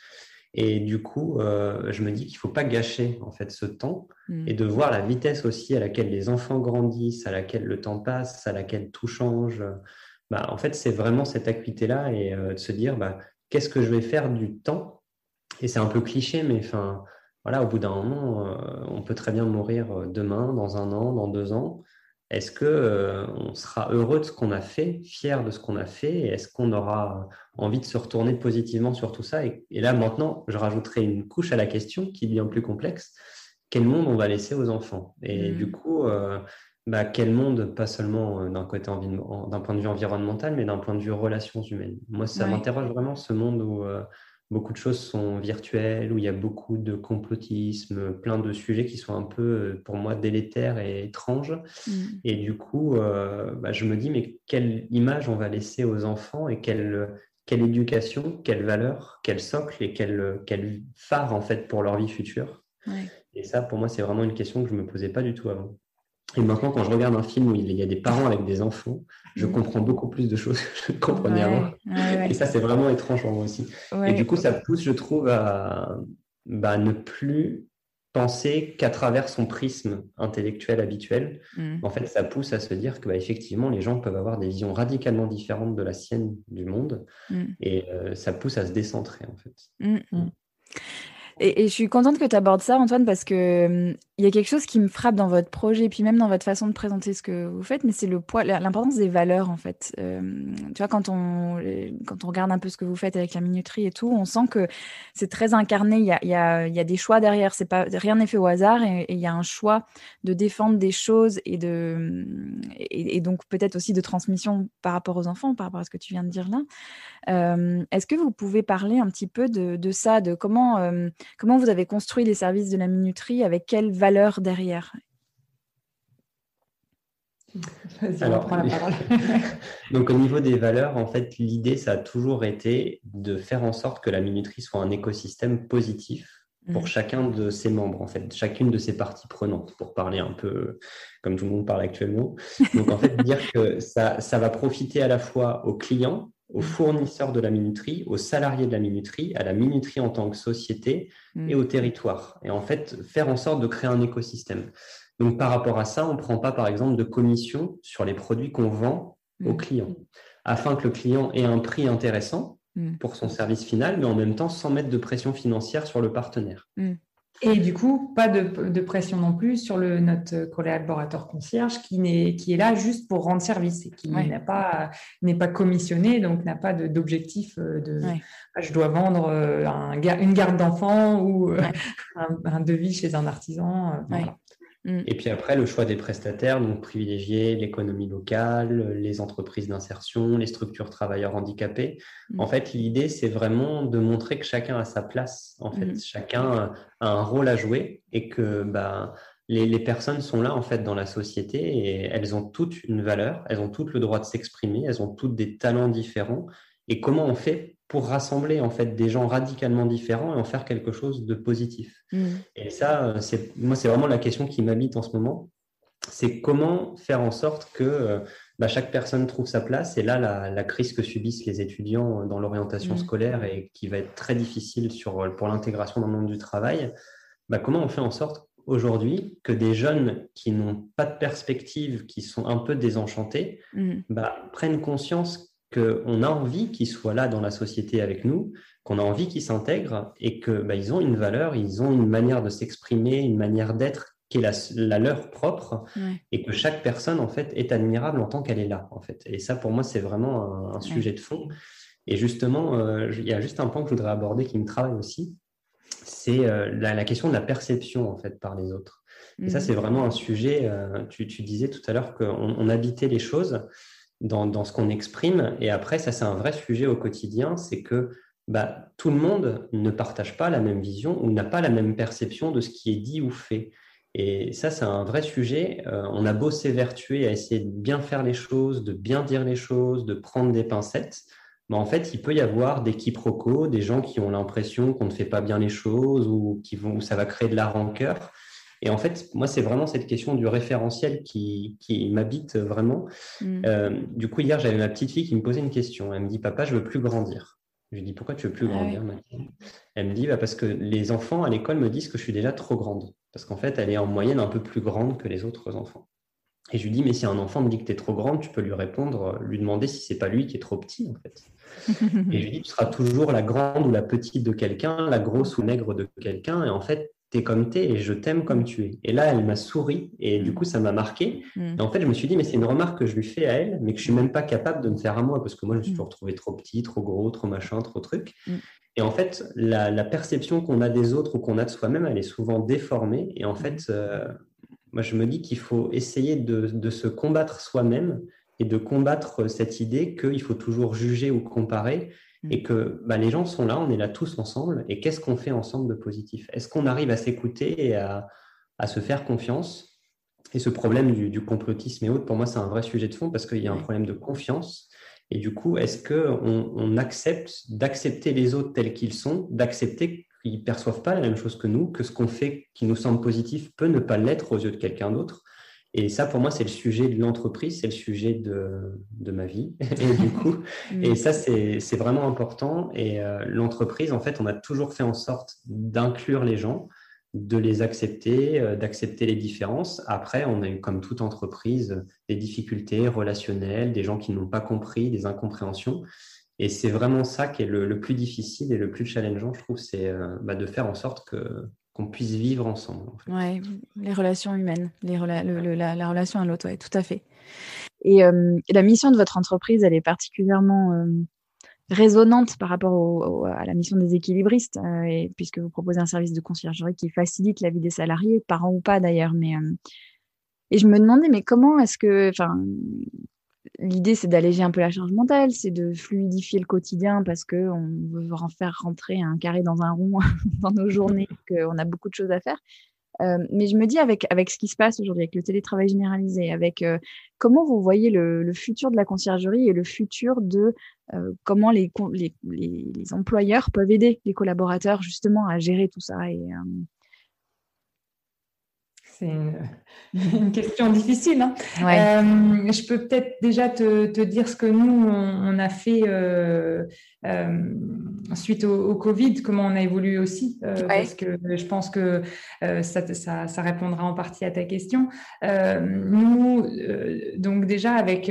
Et du coup, euh, je me dis qu'il ne faut pas gâcher en fait ce temps mm. et de voir la vitesse aussi à laquelle les enfants grandissent, à laquelle le temps passe, à laquelle tout change. Bah, en fait, c'est vraiment cette acuité-là et euh, de se dire bah, qu'est-ce que je vais faire du temps? Et c'est un peu cliché, mais enfin, voilà, au bout d'un moment, on peut très bien mourir demain, dans un an, dans deux ans. Est-ce qu'on euh, sera heureux de ce qu'on a fait, fier de ce qu'on a fait, et est-ce qu'on aura envie de se retourner positivement sur tout ça et, là, maintenant, je rajouterai une couche à la question qui devient plus complexe. Quel monde on va laisser aux enfants? Et mmh. du coup, euh, bah, quel monde, pas seulement euh, d'un côté d'un point de vue environnemental, mais d'un point de vue relations humaines? Moi, ça m'interroge vraiment ce monde où beaucoup de choses sont virtuelles, où il y a beaucoup de complotisme, plein de sujets qui sont un peu, euh, pour moi, délétères et étranges. Mm. Et du coup, euh, bah, je me dis, mais quelle image on va laisser aux enfants et quelle, quelle éducation, quelle valeur, quel socle et quel, quel phare, en fait, pour leur vie future? Et ça, pour moi, c'est vraiment une question que je ne me posais pas du tout avant. Et maintenant, quand je regarde un film où il y a des parents avec des enfants, je mm. comprends beaucoup plus de choses que je ne comprenais avant. Et ça, c'est vraiment étrange pour moi aussi. Et du coup, ça pousse, je trouve, à bah, ne plus penser qu'à travers son prisme intellectuel habituel. Mm. En fait, ça pousse à se dire que bah, effectivement, les gens peuvent avoir des visions radicalement différentes de la sienne du monde. Mm. Et euh, ça pousse à se décentrer, en fait.
Et, je suis contente que tu abordes ça, Antoine, parce que hum, il y a quelque chose qui me frappe dans votre projet, puis même dans votre façon de présenter ce que vous faites, mais c'est le poids, l'importance des valeurs, en fait. Hum, tu vois, quand on, quand on regarde un peu ce que vous faites avec la minuterie et tout, on sent que c'est très incarné. Il y a, y a, y a des choix derrière. C'est pas rien n'est fait au hasard, et, il y a un choix de défendre des choses et de, hum, et, donc peut-être aussi de transmission par rapport aux enfants, par rapport à ce que tu viens de dire là. Est-ce que vous pouvez parler un petit peu de ça, de comment Comment vous avez construit les services de la minuterie? Avec quelles valeurs derrière?
Alors, la parole. (laughs) donc au niveau des valeurs, en fait, l'idée, ça a toujours été de faire en sorte que la minuterie soit un écosystème positif pour mmh. chacun de ses membres, en fait, chacune de ses parties prenantes, pour parler un peu comme tout le monde parle actuellement. Donc en fait, (laughs) dire que ça, ça va profiter à la fois aux clients, aux fournisseurs de la minuterie, aux salariés de la minuterie, à la minuterie en tant que société et au mm. territoire. Et en fait, faire en sorte de créer un écosystème. Donc, par rapport à ça, on ne prend pas, par exemple, de commission sur les produits qu'on vend aux mm. clients, afin que le client ait un prix intéressant mm. pour son service final, mais en même temps sans mettre de pression financière sur le partenaire.
Et du coup, pas de, pression non plus sur le, notre collaborateur concierge qui, est, qui est là juste pour rendre service et qui n'est pas, pas commissionné, donc n'a pas d'objectif euh, de, ah, je dois vendre euh, un, une garde d'enfant ou euh, (laughs) un, devis chez un artisan.
Mm. Et puis après, le choix des prestataires, donc privilégier l'économie locale, les entreprises d'insertion, les structures travailleurs handicapés. Mm. En fait, l'idée, c'est vraiment de montrer que chacun a sa place. En fait, mm. chacun a un rôle à jouer et que bah, les, les, personnes sont là en fait dans la société et elles ont toutes une valeur, elles ont toutes le droit de s'exprimer, elles ont toutes des talents différents. Et comment on fait pour rassembler en fait des gens radicalement différents et en faire quelque chose de positif. Mm. Et ça, c'est moi, c'est vraiment la question qui m'habite en ce moment. C'est comment faire en sorte que euh, bah, chaque personne trouve sa place. Et là, la, crise que subissent les étudiants dans l'orientation mm. scolaire et qui va être très difficile sur, pour l'intégration dans le monde du travail, bah, comment on fait en sorte aujourd'hui que des jeunes qui n'ont pas de perspective, qui sont un peu désenchantés, mm. bah, prennent conscience qu'on a envie qu'ils soient là dans la société avec nous, qu'on a envie qu'ils s'intègrent et qu'ils bah, ont une valeur, ils ont une manière de s'exprimer, une manière d'être qui est la, leur propre et que chaque personne en fait est admirable en tant qu'elle est là en fait. Et ça pour moi c'est vraiment un, sujet de fond. Et justement, euh, il y a juste un point que je voudrais aborder qui me travaille aussi, c'est euh, la, question de la perception en fait par les autres. Et ça mmh. c'est vraiment un sujet. Euh, tu, tu, disais tout à l'heure qu'on habitait les choses dans, ce qu'on exprime. Et après, ça, c'est un vrai sujet au quotidien, c'est que bah, tout le monde ne partage pas la même vision ou n'a pas la même perception de ce qui est dit ou fait. Et ça, c'est un vrai sujet. Euh, on a beau s'évertuer à essayer de bien faire les choses, de bien dire les choses, de prendre des pincettes. Mais en fait, il peut y avoir des quiproquos, des gens qui ont l'impression qu'on ne fait pas bien les choses ou qui vont, ça va créer de la rancœur. Et en fait, moi, c'est vraiment cette question du référentiel qui, m'habite vraiment. Mm. Euh, du coup, hier, j'avais ma petite fille qui me posait une question. Elle me dit, papa, je veux plus grandir. Je lui dis, pourquoi tu veux plus ah grandir Elle me dit, bah, parce que les enfants à l'école me disent que je suis déjà trop grande. Parce qu'en fait, elle est en moyenne un peu plus grande que les autres enfants. Et je lui dis, mais si un enfant me dit que tu es trop grande, tu peux lui répondre, lui demander si c'est pas lui qui est trop petit, en fait. (laughs) et je lui dis, tu seras toujours la grande ou la petite de quelqu'un, la grosse ou maigre de quelqu'un. Et en fait, t'es comme t'es et je t'aime comme tu es. Et là, elle m'a souri et du mm. coup, ça m'a marqué. Mm. Et en fait, je me suis dit, mais c'est une remarque que je lui fais à elle, mais que je suis même pas capable de me faire à moi parce que moi, je me suis mm. toujours trouvé trop petit, trop gros, trop machin, trop truc. Et en fait, la, perception qu'on a des autres ou qu'on a de soi-même, elle est souvent déformée. Et en fait, euh, moi, je me dis qu'il faut essayer de, de se combattre soi-même et de combattre cette idée qu'il faut toujours juger ou comparer et mm. que bah, les gens sont là, on est là tous ensemble, et qu'est-ce qu'on fait ensemble de positif? Est-ce qu'on arrive à s'écouter et à, se faire confiance? Et ce problème du, complotisme et autres, pour moi, c'est un vrai sujet de fond parce qu'il y a un problème de confiance. Et du coup, est-ce qu'on on accepte d'accepter les autres tels qu'ils sont, d'accepter qu'ils ne perçoivent pas la même chose que nous, que ce qu'on fait qui nous semble positif peut ne pas l'être aux yeux de quelqu'un d'autre? Et ça, pour moi, c'est le sujet de l'entreprise, c'est le sujet de, de, ma vie. (laughs) et du coup, mm. et ça, c'est vraiment important. Et euh, l'entreprise, en fait, on a toujours fait en sorte d'inclure les gens, de les accepter, euh, d'accepter les différences. Après, on a eu, comme toute entreprise, des difficultés relationnelles, des gens qui n'ont pas compris, des incompréhensions. Et c'est vraiment ça qui est le, plus difficile et le plus challengeant, je trouve, c'est euh, bah, de faire en sorte que qu'on puisse vivre ensemble.
Oui, les relations humaines, les la, relation à l'autre, oui, tout à fait. Et, euh, la mission de votre entreprise, elle est particulièrement euh, résonante par rapport à la mission des équilibristes, euh, et, puisque vous proposez un service de conciergerie qui facilite la vie des salariés, parents ou pas d'ailleurs. Mais et je me demandais, mais comment est-ce que, enfin, l'idée, c'est d'alléger un peu la charge mentale, c'est de fluidifier le quotidien parce qu'on veut en faire rentrer un carré dans un rond (laughs) dans nos journées, qu'on a beaucoup de choses à faire. Euh, mais je me dis, avec, avec ce qui se passe aujourd'hui, avec le télétravail généralisé, avec euh, comment vous voyez le, futur de la conciergerie et le futur de euh, comment les, les, les, employeurs peuvent aider les collaborateurs justement à gérer tout ça et,
c'est (laughs) une, question difficile. Hein. Euh, je peux peut-être déjà te, dire ce que nous, on, a fait euh, euh, suite au, Covid, comment on a évolué aussi, parce que je pense que ça, ça, répondra en partie à ta question. nous, donc déjà avec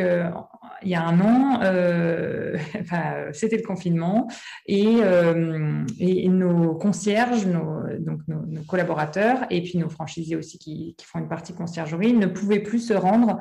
il y a un an, euh, (laughs) c'était le confinement et, euh, nos concierges, nos, donc nos, collaborateurs et puis nos franchisés aussi qui, qui, font une partie conciergerie ne pouvaient plus se rendre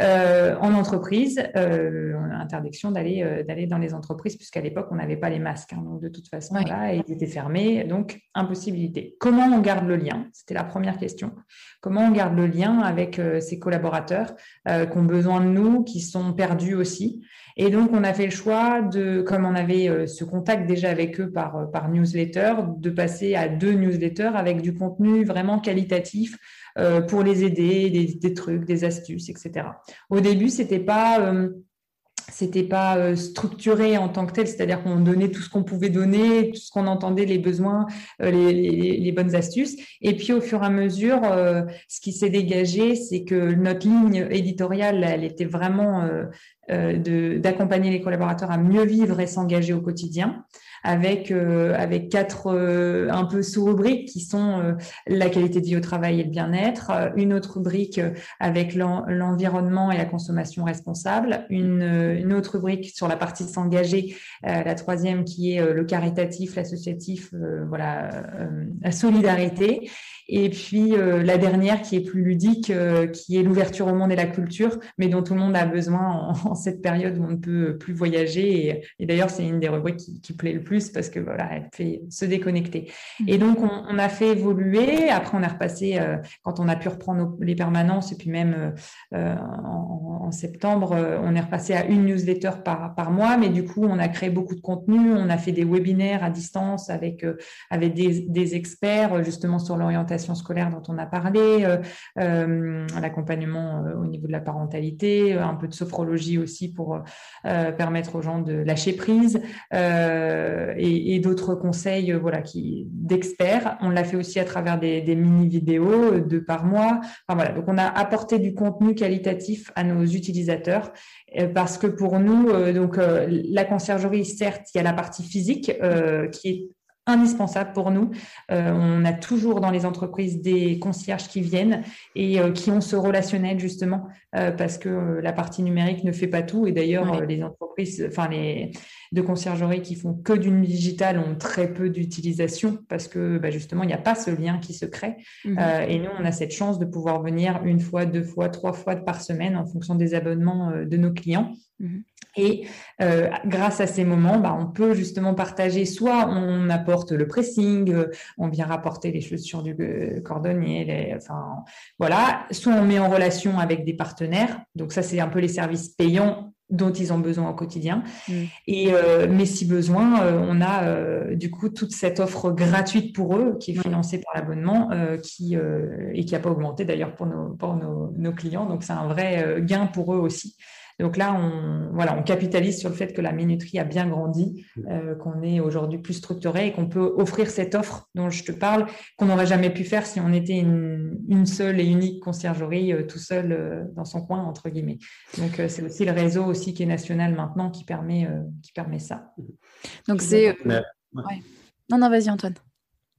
en entreprise, euh, on a interdiction d'aller euh, d'aller dans les entreprises, puisqu'à l'époque, on n'avait pas les masques. Hein, donc, de toute façon, là, ils étaient fermés. Donc, impossibilité. Comment on garde le lien? C'était la première question. Comment on garde le lien avec ces collaborateurs qui ont besoin de nous, qui sont perdus aussi? Et donc, on a fait le choix de, comme on avait ce contact déjà avec eux par, par newsletter, de passer à deux newsletters avec du contenu vraiment qualitatif euh, pour les aider, des, trucs, des astuces, etc. Au début, c'était pas euh, pas euh, structuré en tant que tel, c'est-à-dire qu'on donnait tout ce qu'on pouvait donner, tout ce qu'on entendait, les besoins, les, bonnes astuces. Et puis au fur et à mesure, ce qui s'est dégagé, c'est que notre ligne éditoriale, elle était vraiment d'accompagner les collaborateurs à mieux vivre et s'engager au quotidien avec, euh, avec quatre euh, un peu sous-rubriques qui sont euh, la qualité de vie au travail et le bien-être, une autre rubrique avec l'environnement et la consommation responsable, une, une, autre rubrique sur la partie s'engager, la troisième qui est le caritatif, l'associatif, voilà, la solidarité, et puis la dernière qui est plus ludique, qui est l'ouverture au monde et la culture, mais dont tout le monde a besoin en, cette période où on ne peut plus voyager. Et, d'ailleurs, c'est une des rubriques qui, qui plaît le plus parce que voilà, elle fait se déconnecter. Mmh. Et donc, on, a fait évoluer. Après, on est repassé, euh, quand on a pu reprendre les permanences, et puis même euh, euh, en, septembre, on est repassé à une newsletter par, par mois. Mais du coup, on a créé beaucoup de contenu. On a fait des webinaires à distance avec, avec des, des, experts, justement, sur l'orientation scolaire dont on a parlé, l'accompagnement au niveau de la parentalité, un peu de sophrologie aussi pour permettre aux gens de lâcher prise. Euh, et, d'autres conseils euh, voilà, qui, d'experts. On l'a fait aussi à travers des, mini-vidéos, euh, deux par mois. On a apporté du contenu qualitatif à nos utilisateurs parce que pour nous, donc, la conciergerie, certes, il y a la partie physique qui est indispensable pour nous. on a toujours dans les entreprises des concierges qui viennent et qui ont ce relationnel justement parce que la partie numérique ne fait pas tout et d'ailleurs les entreprises, enfin les de conciergerie qui font que du digital ont très peu d'utilisation parce que bah, justement, il n'y a pas ce lien qui se crée. Mhm. Euh, et nous, on a cette chance de pouvoir venir une fois, deux fois, trois fois par semaine en fonction des abonnements euh, de nos clients. Mhm. Et euh, grâce à ces moments, bah, on peut justement partager, soit on apporte le pressing, on vient rapporter les chaussures du cordonnier, enfin voilà, soit on met en relation avec des partenaires. Donc ça, c'est un peu les services payants dont ils ont besoin au quotidien. Mm. Et, euh, mais si besoin, euh, on a euh, du coup toute cette offre gratuite pour eux qui est financée par l'abonnement qui, et qui n'a pas augmenté d'ailleurs pour, nos, pour nos, nos, clients. Donc c'est un vrai gain pour eux aussi. Donc là, on, voilà, on capitalise sur le fait que la minuterie a bien grandi, mm. euh, qu'on est aujourd'hui plus structuré et qu'on peut offrir cette offre dont je te parle, qu'on n'aurait jamais pu faire si on était une, seule et unique conciergerie euh, tout seul euh, dans son coin, entre guillemets. Donc c'est aussi le réseau aussi qui est national maintenant qui permet, qui permet ça.
Donc c'est... Non, non, vas-y Antoine.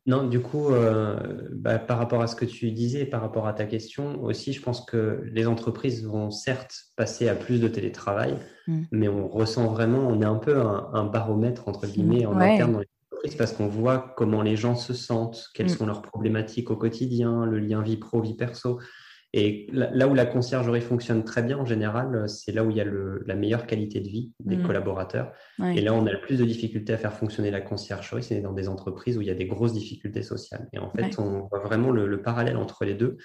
Non, du coup, euh, bah, par rapport à ce que tu disais, par rapport à ta question aussi, je pense que les entreprises vont certes passer à plus de télétravail, mm. mais on ressent vraiment, on est un peu un, baromètre, entre mm. guillemets, en interne dans les entreprises, parce qu'on voit comment les gens se sentent, quelles mm. sont leurs problématiques au quotidien, le lien vie pro, vie perso. Et là où la conciergerie fonctionne très bien en général, euh, c'est là où il y a la meilleure qualité de vie des mmh. collaborateurs. Et là, on a le plus de difficultés à faire fonctionner la conciergerie, c'est dans des entreprises où il y a des grosses difficultés sociales. Et en fait, on voit vraiment le, parallèle entre les deux.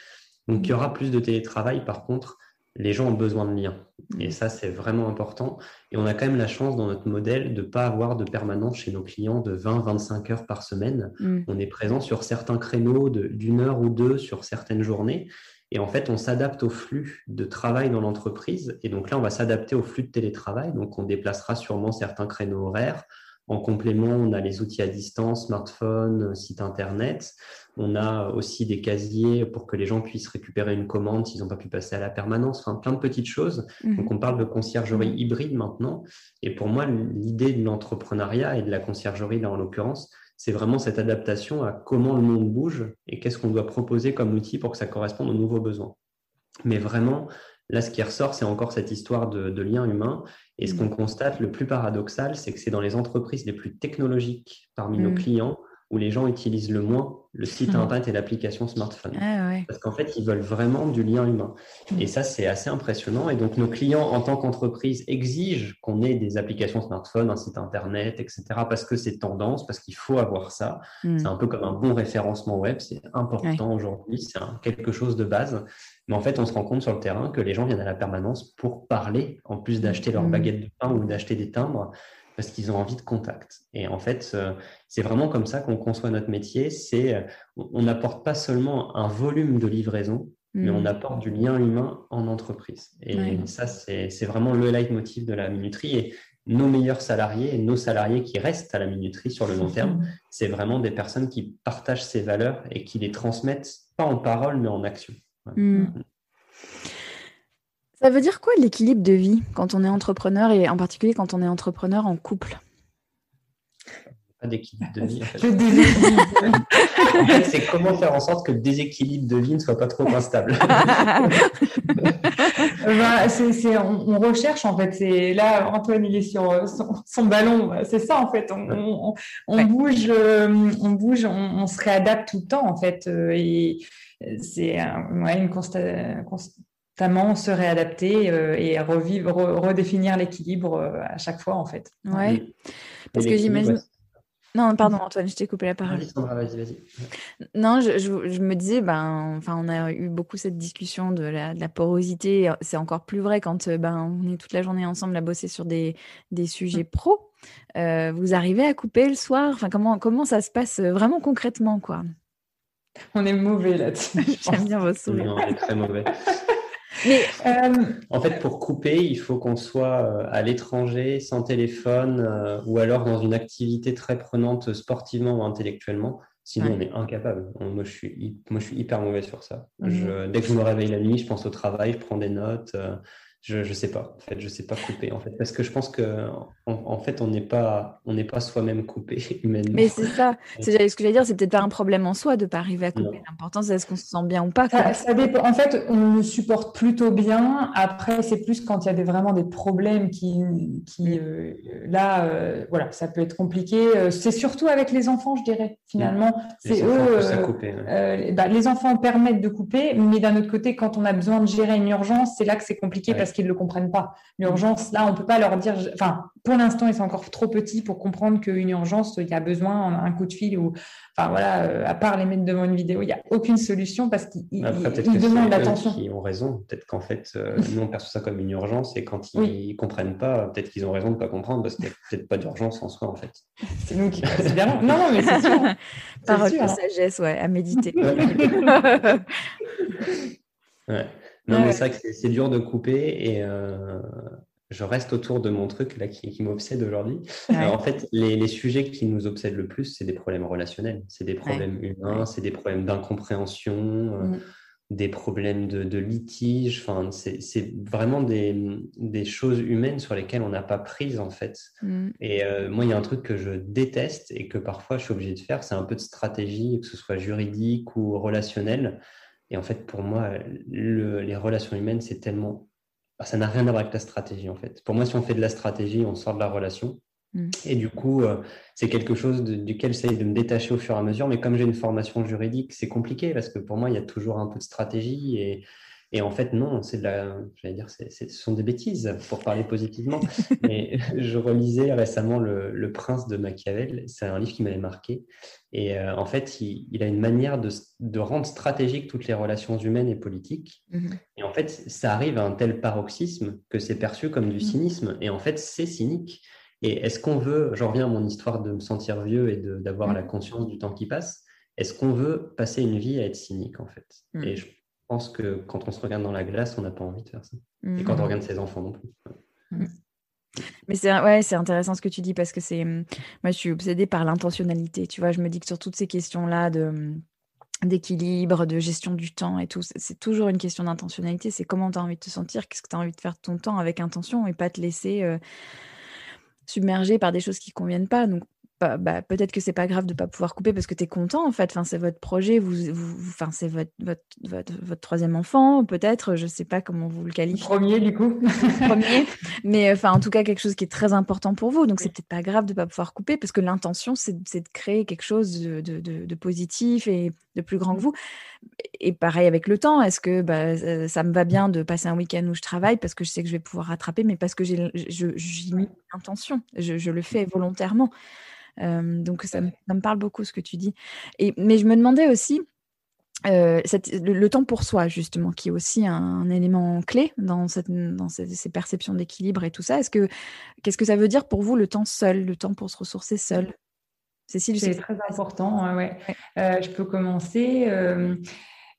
Donc, il y aura plus de télétravail. Par contre, les gens ont besoin de liens. Et mmh. ça, c'est vraiment important. Et on a quand même la chance dans notre modèle de ne pas avoir de permanence chez nos clients de 20-25 heures par semaine. On est présent sur certains créneaux d'une heure ou deux sur certaines journées. Et en fait, on s'adapte au flux de travail dans l'entreprise. Et donc là, on va s'adapter au flux de télétravail. Donc, on déplacera sûrement certains créneaux horaires. En complément, on a les outils à distance, smartphone, site internet. On a aussi des casiers pour que les gens puissent récupérer une commande s'ils n'ont pas pu passer à la permanence. Enfin, plein de petites choses. Mmh. Donc, on parle de conciergerie mmh. hybride maintenant. Et pour moi, l'idée de l'entrepreneuriat et de la conciergerie, là en l'occurrence, c'est vraiment cette adaptation à comment le monde bouge et qu'est-ce qu'on doit proposer comme outil pour que ça corresponde aux nouveaux besoins. Mais vraiment, là, ce qui ressort, c'est encore cette histoire de, lien humain. Et ce mmh. qu'on constate le plus paradoxal, c'est que c'est dans les entreprises les plus technologiques parmi nos mmh. clients où les gens utilisent le moins le site internet et l'application smartphone.
Ah
Parce qu'en fait, ils veulent vraiment du lien humain.
Mm.
Et ça, c'est assez impressionnant. Et donc, nos clients, en tant qu'entreprise, exigent qu'on ait des applications smartphone, un site internet, etc. Parce que c'est tendance, parce qu'il faut avoir ça.
Mm.
C'est un peu comme un bon référencement web. C'est important aujourd'hui. C'est quelque chose de base. Mais en fait, on se rend compte sur le terrain que les gens viennent à la permanence pour parler, en plus d'acheter leur
Mm.
baguette de pain ou d'acheter des timbres parce qu'ils ont envie de contact. Et en fait, euh, c'est vraiment comme ça qu'on conçoit notre métier. C'est, euh, on n'apporte pas seulement un volume de livraison, mais
Mm.
on apporte du lien humain en entreprise. Et
Ouais.
ça, c'est vraiment le leitmotiv de la minuterie. Et nos meilleurs salariés, nos salariés qui restent à la minuterie sur le long terme, c'est vraiment des personnes qui partagent ces valeurs et qui les transmettent, pas en parole, mais en action.
Mm. Ça veut dire quoi l'équilibre de vie quand on est entrepreneur et en particulier quand on est entrepreneur en couple?
Pas d'équilibre de vie. En fait, (laughs)
Le déséquilibre.
En fait, c'est comment faire en sorte que le déséquilibre de vie ne soit pas trop instable. (laughs)
Bah, c'est, c'est- on, on recherche en fait. C'est là Antoine il est sur euh, son, son ballon. C'est ça en fait. On, on- on- on
Ouais.
bouge, euh, on bouge, on, on se réadapte tout le temps en fait. euh, Et c'est ouais, une consta- constamment se réadapter euh, et revivre, re- redéfinir l'équilibre euh, à chaque fois en fait.
Ouais.
Et
Parce que j'imagine.
ouais.
Non, pardon, Antoine, je t'ai coupé la parole.
Vas-y, Sandra, vas-y, vas-y.
Non, je, je- je me disais, ben, enfin, on a eu beaucoup cette discussion de la, de la porosité. C'est encore plus vrai quand euh, ben, on est toute la journée ensemble à bosser sur des, des sujets pro. Euh, vous arrivez à couper le soir? Enfin, comment, comment ça se passe vraiment concrètement, quoi?
On est mauvais là-dessus. (laughs)
J'aime bien vos sourires.
Non, on est très mauvais.
Mais
Euh,
En fait, pour couper, il faut qu'on soit euh, à l'étranger, sans téléphone, euh, ou alors dans une activité très prenante sportivement ou intellectuellement. Sinon,
Ouais.
on est incapable. On- moi, je suis, hy- moi, je suis hyper mauvais sur ça.
Mhm.
Je- dès que je me réveille la nuit, je pense au travail, je prends des notes. euh, je ne sais pas. En fait, je sais pas couper. En fait, parce que je pense que en, en fait, on n'est pas, on n'est pas soi-même coupé (laughs) humainement.
Mais c'est ça. C'est ce que j'allais dire, c'est peut-être pas un problème en soi de pas arriver à couper. L'important, c'est est-ce qu'on se sent bien ou pas.
Ça, dépend. En fait, on le supporte plutôt bien. Après, c'est plus quand il y a des, vraiment des problèmes qui, qui euh, là, euh, voilà, ça peut être compliqué. Euh, C'est surtout avec les enfants, je dirais. Finalement,
Les
c'est
enfants
eux.
couper,
euh, bah, les enfants permettent de couper, mais d'un autre côté, quand on a besoin de gérer une urgence, c'est là que c'est compliqué
Ouais.
parce qu'ils ne le comprennent pas. L'urgence, là, on peut pas leur dire. Enfin, pour l'instant, ils sont encore trop petits pour comprendre qu'une urgence, il y a besoin d'un coup de fil ou, enfin voilà, euh, à part les mettre devant une vidéo, il n'y a aucune solution parce qu'ils ils- ils demandent l'attention.
qui ont raison. Peut-être qu'en fait, euh, (laughs) nous, on perçoit ça comme une urgence et quand ils
Oui.
comprennent pas, peut-être qu'ils ont raison de pas comprendre parce qu'il n'y a peut-être pas d'urgence en soi, en fait. (laughs)
C'est nous qui considérons. Non, non, mais c'est sûr.
Parole
sûr,
de
hein.
sagesse, ouais, à méditer. (laughs)
Ouais. Non,
Ouais.
mais c'est vrai que c'est- dur de couper et euh, je reste autour de mon truc là qui, qui m'obsède aujourd'hui.
Ouais.
En fait, les, les sujets qui nous obsèdent le plus, c'est des problèmes relationnels, c'est des problèmes humains, c'est des problèmes d'incompréhension, euh,
Mm.
des problèmes de, de litige. Enfin, c'est vraiment des, des choses humaines sur lesquelles on n'a pas prise en fait.
Mm.
Et euh, moi, il y a un truc que je déteste et que parfois je suis obligé de faire, c'est un peu de stratégie, que ce soit juridique ou relationnel. Et en fait, pour moi, le- les relations humaines, c'est tellement... bah, ça n'a rien à voir avec la stratégie, en fait. Pour moi, si on fait de la stratégie, on sort de la relation.
Mm.
Et du coup, euh, c'est quelque chose de- duquel j'essaie de me détacher au fur et à mesure. Mais comme j'ai une formation juridique, c'est compliqué parce que pour moi, il y a toujours un peu de stratégie. Et, et en fait, non, c'est de la, j'allais dire, c'est, ce sont des bêtises pour parler positivement. (laughs) Mais je relisais récemment le, le Prince de Machiavel. C'est un livre qui m'avait marqué. Et euh, en fait, il, il a une manière de, de rendre stratégique toutes les relations humaines et politiques.
Mhm.
Et en fait, ça arrive à un tel paroxysme que c'est perçu comme du cynisme. Et en fait, c'est cynique. Et est-ce qu'on veut, j'en reviens à mon histoire de me sentir vieux et d'avoir
Mm.
la conscience du temps qui passe, est-ce qu'on veut passer une vie à être cynique en fait?
Mm.
Et je pense que quand on se regarde dans la glace, on n'a pas envie de faire ça. Et quand on regarde ses enfants non plus.
Mais c'est ouais, c'est intéressant ce que tu dis parce que c'est hum, moi je suis obsédée par l'intentionnalité. Tu vois, je me dis que sur toutes ces questions-là de hum, d'équilibre, de gestion du temps et tout, c'est toujours une question d'intentionnalité. C'est comment tu as envie de te sentir, qu'est-ce que tu as envie de faire de ton temps avec intention et pas te laisser euh, submerger par des choses qui conviennent pas. Donc bah, peut-être que c'est pas grave de pas pouvoir couper parce que tu es content en fait. Enfin, c'est votre projet, vous, enfin, c'est votre, votre, votre, troisième enfant, peut-être, je sais pas comment vous le qualifiez.
Premier du coup.
Premier, (laughs) mais enfin, en tout cas, quelque chose qui est très important pour vous. Donc, c'est peut-être pas grave de pas pouvoir couper parce que l'intention, c'est de créer quelque chose de, de, de, positif et de plus grand que vous. Et pareil avec le temps, est-ce que bah, ça me va bien de passer un week-end où je travaille parce que je sais que je vais pouvoir rattraper, mais parce que j'ai mis l'intention, je, je le fais volontairement donc ça me, parle beaucoup ce que tu dis. Et, mais je me demandais aussi, le, temps pour soi, justement, qui est aussi un, élément clé dans, cette, dans ces, perceptions d'équilibre et tout ça. Est-ce que, qu'est-ce que ça veut dire pour vous le temps seul, le temps pour se ressourcer seul?
Cécile, c'est très important. Ouais. je peux commencer.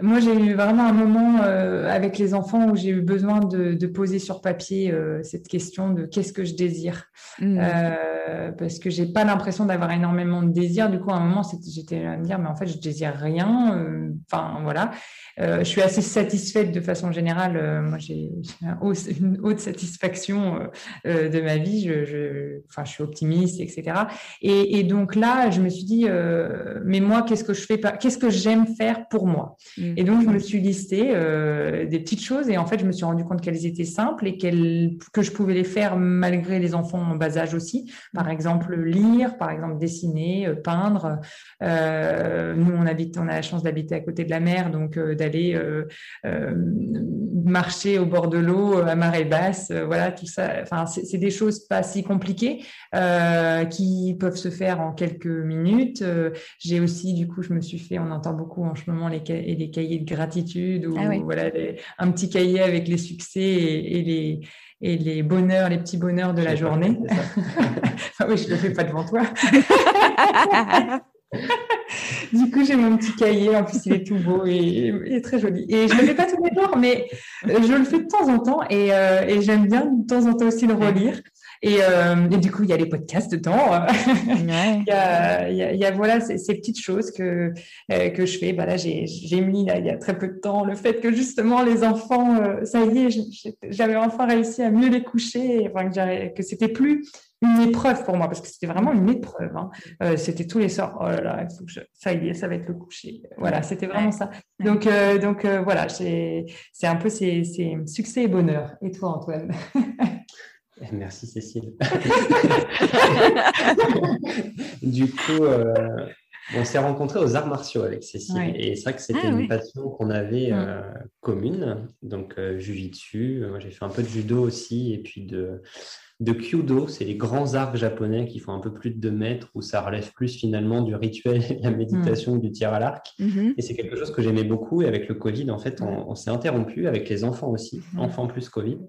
Moi, j'ai eu vraiment un moment euh, avec les enfants où j'ai eu besoin de, poser sur papier euh, cette question de qu'est-ce que je désire. Mmh. Euh, parce que j'ai pas l'impression d'avoir énormément de désir. Du coup, à un moment, j'étais à me dire, mais en fait, je désire rien. Enfin, voilà. Je suis assez satisfaite de façon générale. moi, j'ai (laughs) une haute satisfaction de ma vie. Je, enfin, je suis optimiste, etc. Et, et, donc là, je me suis dit, mais moi, qu'est-ce que je fais Qu'est-ce que j'aime faire pour moi? Et donc, je me suis listé euh, des petites choses et en fait, je me suis rendu compte qu'elles étaient simples et que je pouvais les faire malgré les enfants en bas âge aussi. Par exemple, lire, par exemple, dessiner, euh, peindre. Euh, nous, on habite, on a la chance d'habiter à côté de la mer, donc d'aller marcher au bord de l'eau à marée basse. voilà, tout ça. Enfin, c'est des choses pas si compliquées qui peuvent se faire en quelques minutes. J'ai aussi, du coup, je me suis fait, on entend beaucoup en ce moment les, les cahiers de gratitude ou ah voilà, un petit cahier avec les succès et, les, et les bonheurs, les petits bonheurs de la journée. (laughs) ah oui, je ne le fais pas devant toi. (laughs) du coup, j'ai mon petit cahier. En plus, il est tout beau et, très joli. Et je ne le fais pas tous les jours, mais je le fais de temps en temps. Et, euh, et j'aime bien de temps en temps aussi le relire. Euh, et, du coup, il y a les podcasts dedans. (laughs) il, y a, il, y a, voilà ces, petites choses que, euh, que je fais. Bah là, j'ai mis là, il y a très peu de temps le fait que justement les enfants, euh, ça y est, j'avais enfin réussi à mieux les coucher, enfin, que, que c'était plus une épreuve pour moi parce que c'était vraiment une épreuve. Hein. c'était tous les soirs. Oh là là, il faut que ça y est, ça va être le coucher. Voilà, c'était vraiment ça. Donc, donc voilà, c'est un peu ces, ces succès et bonheur. Et toi, Antoine? (laughs)
Merci Cécile. (laughs) du coup, euh, on s'est rencontrés aux arts martiaux avec Cécile. Et c'est vrai que c'était ah une passion qu'on avait euh, commune. Donc, euh, Jujitsu, moi j'ai fait un peu de judo aussi, et puis de, de Kyudo, c'est les grands arcs japonais qui font un peu plus de 2 mètres, où ça relève plus finalement du rituel de la méditation, mm. du tir à l'arc. Mm-hmm. Et c'est quelque chose que j'aimais beaucoup. Et avec le Covid, en fait, on, s'est interrompu avec les enfants aussi, mm-hmm. enfants plus Covid.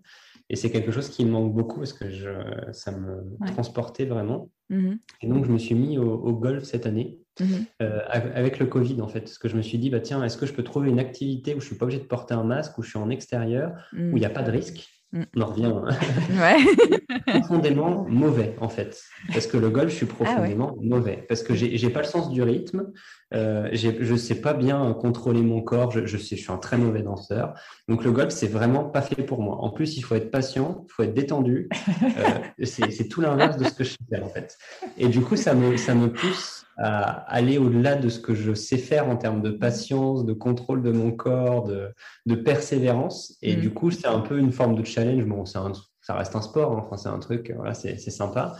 Et c'est quelque chose qui me manque beaucoup parce que je, ça me transportait vraiment. Mm-hmm. Et donc, je me suis mis au, golf cette année. Euh, avec le Covid, en fait, parce que je me suis dit, bah, tiens, est-ce que je peux trouver une activité où je ne suis pas obligé de porter un masque, où je suis en extérieur, où il n'y a pas de risque? Mm. On en revient. Ouais. (laughs) profondément mauvais, en fait. Parce que le golf, je suis ah profondément mauvais. Parce que j'ai n'ai pas le sens du rythme. Euh, je ne sais pas bien contrôler mon corps. Je, je, sais, je suis un très mauvais danseur. Donc, le golf, c'est vraiment pas fait pour moi. En plus, il faut être patient, il faut être détendu. Euh, c'est tout l'inverse de ce que je sais faire, en fait. Et du coup, ça me, ça me pousse à aller au-delà de ce que je sais faire en termes de patience, de contrôle de mon corps, de, de persévérance. Et mm. du coup, c'est un peu une forme de challenge. Bon, un, ça reste un sport, hein. enfin, c'est un truc, voilà, c'est sympa.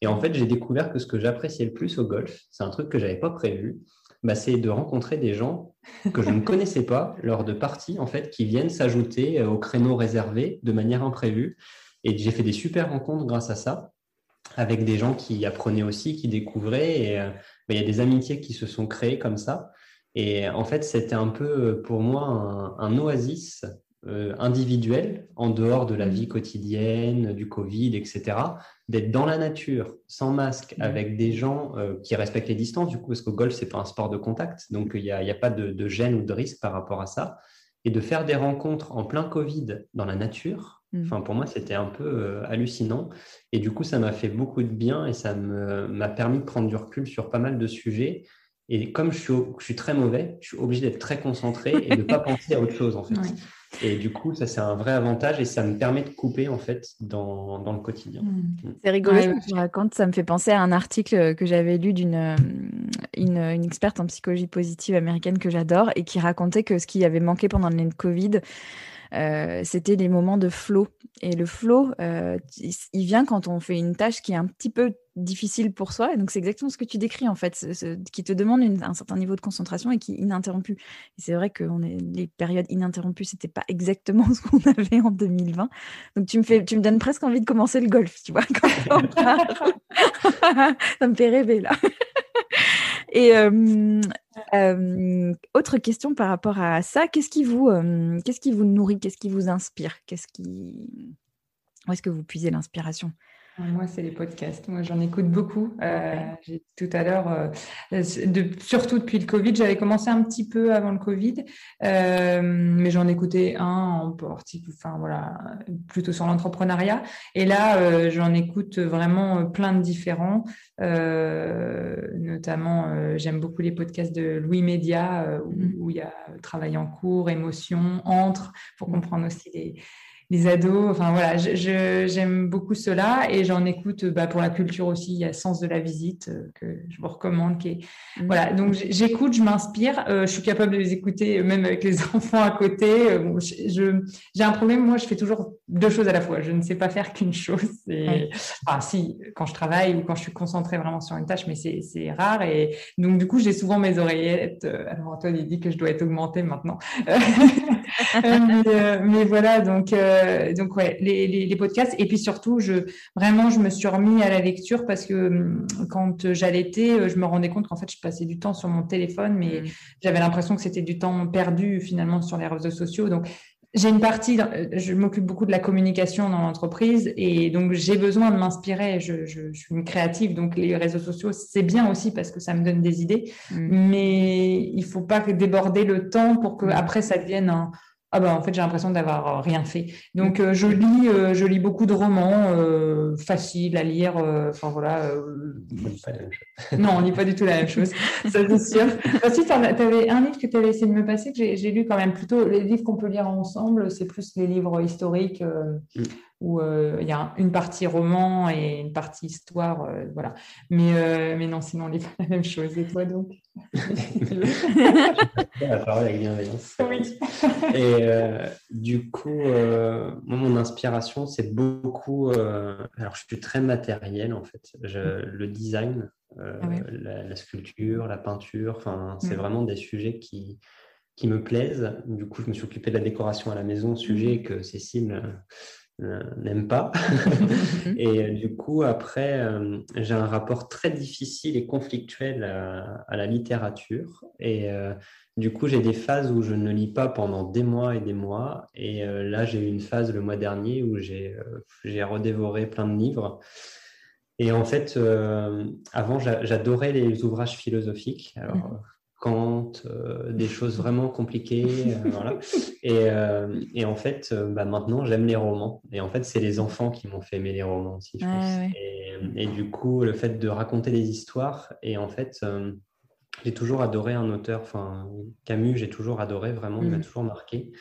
Et en fait, j'ai découvert que ce que j'appréciais le plus au golf, c'est un truc que j'avais pas prévu, bah, c'est de rencontrer des gens que je ne (laughs) connaissais pas lors de parties, en fait, qui viennent s'ajouter au créneau réservé de manière imprévue. Et j'ai fait des super rencontres grâce à ça avec des gens qui apprenaient aussi, qui découvraient. Et euh, bah, il y a des amitiés qui se sont créées comme ça. Et en fait, c'était un peu euh, pour moi un, oasis euh, individuel en dehors de la mmh. vie quotidienne, du Covid, etc. D'être dans la nature, sans masque, mmh. avec des gens qui respectent les distances, du coup, parce le golf, c'est pas un sport de contact. Donc, il n'y a, a, pas de, de, gêne ou de risque par rapport à ça. Et de faire des rencontres en plein Covid dans la nature. Enfin, pour moi, c'était un peu euh, hallucinant. Et du coup, ça m'a fait beaucoup de bien et ça m'a permis de prendre du recul sur pas mal de sujets. Et comme je suis, je suis très mauvais, je suis obligé d'être très concentré et de ne pas (laughs) penser à autre chose, en fait. Et du coup, ça, c'est un vrai avantage et ça me permet de couper, en fait, dans, dans le quotidien.
Hmm. Mm. C'est rigolo ce que tu racontes. Ça me fait penser à un article que j'avais lu d'une euh, une, une, experte en psychologie positive américaine que j'adore et qui racontait que ce qui avait manqué pendant l'année de Covid, euh, c'était les moments de flow. Et le flow, euh, il vient quand on fait une tâche qui est un petit peu difficile pour soi. Et donc, c'est exactement ce que tu décris, en fait, qui te demande un certain niveau de concentration et qui est ininterrompu. Et c'est vrai que on est, les périodes ininterrompues, c'était pas exactement (laughs) ce qu'on avait en 2020. Donc, tu me, fais, tu me donnes presque envie de commencer le golf, tu vois, (laughs) quand (laughs) Ça me fait rêver, là. Et euh, euh, autre question par rapport à ça, qu'est-ce qui vous, euh, qu'est-ce qui vous nourrit, qu'est-ce qui vous inspire, qu'est-ce qui, où est-ce que vous puisez l'inspiration?
Moi, c'est les podcasts. Moi, j'en écoute beaucoup. Euh, tout à l'heure, euh, surtout depuis le Covid, j'avais commencé un petit peu avant le Covid, euh, mais j'en écoutais un en particulier, enfin voilà, plutôt sur l'entrepreneuriat. Et là, j'en écoute vraiment plein de différents. notamment, j'aime beaucoup les podcasts de Louis Média, mmh. où, il y a travail en cours, émotion, entre, pour mmh. comprendre aussi les les ados. Enfin voilà, j'aime beaucoup cela et j'en écoute bah, pour la culture aussi. Il y a Sens de la visite euh, que je vous recommande. Qui est... Mmh. Voilà, donc j'écoute, je m'inspire. Euh, je suis capable de les écouter euh, même avec les (laughs) enfants à côté. Bon, j'ai un problème. Moi, je fais toujours deux choses à la fois. Je ne sais pas faire qu'une chose. Et... Enfin, si, quand je travaille ou quand je suis concentrée vraiment sur une tâche, mais c'est rare. Et donc, du coup, j'ai souvent mes oreillettes. Alors, Antoine, il dit que je dois être augmentée maintenant. (laughs) mais, mais, voilà, donc. Euh, donc ouais, les, podcasts. Et puis surtout, je vraiment, je me suis remis à la lecture parce que hum, quand j'allaitais, euh, je me rendais compte qu'en fait, je passais du temps sur mon téléphone, mais mmh. j'avais l'impression que c'était du temps perdu finalement sur les réseaux sociaux. Donc j'ai une partie, euh, je m'occupe beaucoup de la communication dans l'entreprise et donc j'ai besoin de m'inspirer. Je, suis une créative, donc les réseaux sociaux, c'est bien aussi parce que ça me donne des idées, mmh. mais il faut pas déborder le temps pour que mmh. après ça devienne un, ah ben en fait j'ai l'impression d'avoir euh, rien fait. Donc euh, je lis euh, je lis beaucoup de romans faciles à lire. Enfin voilà. (laughs) non, on lit pas du tout la même chose. ça c'est sûr. (laughs) Ensuite, tu avais un livre que tu avais essayé de me passer que j'ai lu quand même plutôt les livres qu'on peut lire ensemble. C'est plus les livres historiques. Mm où euh, il y a une partie roman et une partie histoire, euh, voilà. Mais, euh, mais non, sinon, on lit pas la même chose. Et toi, donc? (laughs)
La parole avec bienveillance. Oui. et du coup, moi, mon inspiration, c'est beaucoup... alors, je suis très matériel, en fait. Je, le design, ah la, sculpture, la peinture, enfin, c'est mm. vraiment des sujets qui qui me plaisent. Du coup, je me suis occupé de la décoration à la maison, sujet mm. que Cécile n'aime pas. et euh, du coup, après, euh, j'ai un rapport très difficile et conflictuel à, la littérature. Et du coup, j'ai des phases où je ne lis pas pendant des mois et des mois. Et là, j'ai eu une phase le mois dernier où j'ai redévoré plein de livres. Et en fait, avant, j'adorais les ouvrages philosophiques. Alors, mmh. Kant, euh, des choses vraiment compliquées. Euh, voilà. (laughs) et, euh, et, en fait, bah, maintenant, j'aime les romans. Et en fait, c'est les enfants qui m'ont fait aimer les romans aussi, je pense. Et, et, du coup, le fait de raconter des histoires, et en fait, j'ai toujours adoré un auteur, enfin, Camus, j'ai toujours adoré, vraiment, il m'a mm. toujours marqué.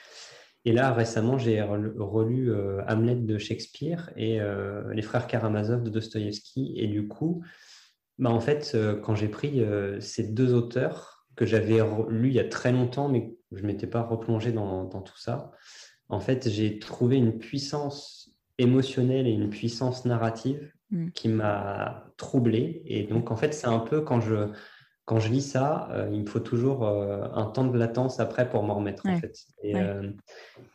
Et là, récemment, j'ai relu, Hamlet de Shakespeare et Les Frères Karamazov de Dostoïevski. Et du coup, bah, en fait, quand j'ai pris ces deux auteurs, que j'avais lu il y a très longtemps, mais je ne m'étais pas replongé dans, tout ça. En fait, j'ai trouvé une puissance émotionnelle et une puissance narrative mm. qui m'a troublé. Et donc, en fait, c'est un peu quand je, quand je lis ça, euh, il me faut toujours euh, un temps de latence après pour m'en remettre, en fait. Et, euh,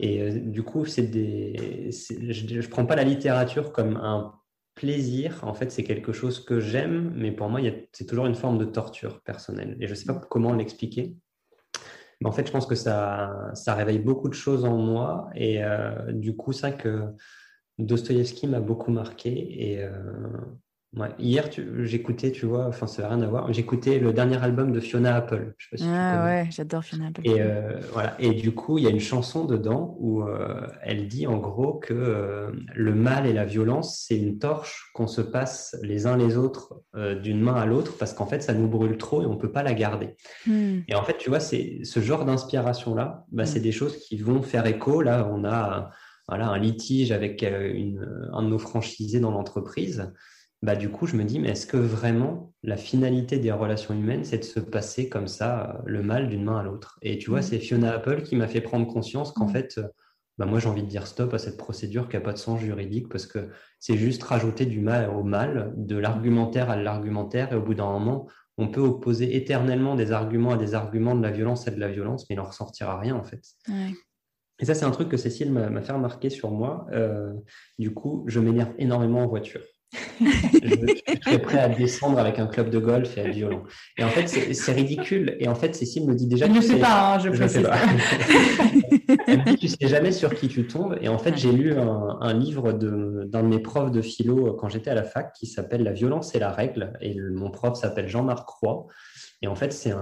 et du coup, c'est des, je ne prends pas la littérature comme un plaisir, en fait, c'est quelque chose que j'aime, mais pour moi, c'est toujours une forme de torture personnelle. Et je ne sais pas comment l'expliquer. Mais en fait, je pense que ça, ça réveille beaucoup de choses en moi. Et euh, du coup, ça que Dostoïevski m'a beaucoup marqué. Et euh, Hier, j'écoutais, tu vois, enfin, ça n'a rien à voir. J'écoutais le dernier album de Fiona Apple.
ah ouais, j'adore Fiona Apple.
Et euh, voilà. Et du coup, il y a une chanson dedans où euh, elle dit en gros que euh, le mal et la violence, c'est une torche qu'on se passe les uns les autres d'une main à l'autre parce qu'en fait, ça nous brûle trop et on peut pas la garder. Hmm. Et en fait, tu vois, c'est ce genre d'inspiration là, bah, c'est hmm. des choses qui vont faire écho. Là, on a voilà un litige avec une, un de nos franchisés dans l'entreprise bah, du coup, je me dis, mais est-ce que vraiment la finalité des relations humaines, c'est de se passer comme ça, euh, le mal d'une main à l'autre? Et tu vois, mm. c'est Fiona Apple qui m'a fait prendre conscience qu'en mm. fait, euh, bah, moi, j'ai envie de dire stop à cette procédure qui n'a pas de sens juridique parce que c'est juste rajouter du mal au mal, de l'argumentaire à l'argumentaire, et au bout d'un moment, on peut opposer éternellement des arguments à des arguments de la violence à de la violence, mais il n'en ressortira rien en fait. Et ça, c'est un truc que Cécile m'a fait remarquer sur moi. Euh, du coup, je m'énerve énormément en voiture je, serais prêt à descendre avec un club de golf et à être violent. Et en fait, c'est ridicule. Et en fait, Cécile me dit déjà.
Je ne sais pas, hein, je,
sais pas. (laughs) Elle me dit, tu sais jamais sur qui tu tombes. Et en fait, j'ai lu un, livre d'un de, mes profs de philo quand j'étais à la fac qui s'appelle La violence et la règle. Et mon prof s'appelle Jean-Marc Croix. Et en fait, c'est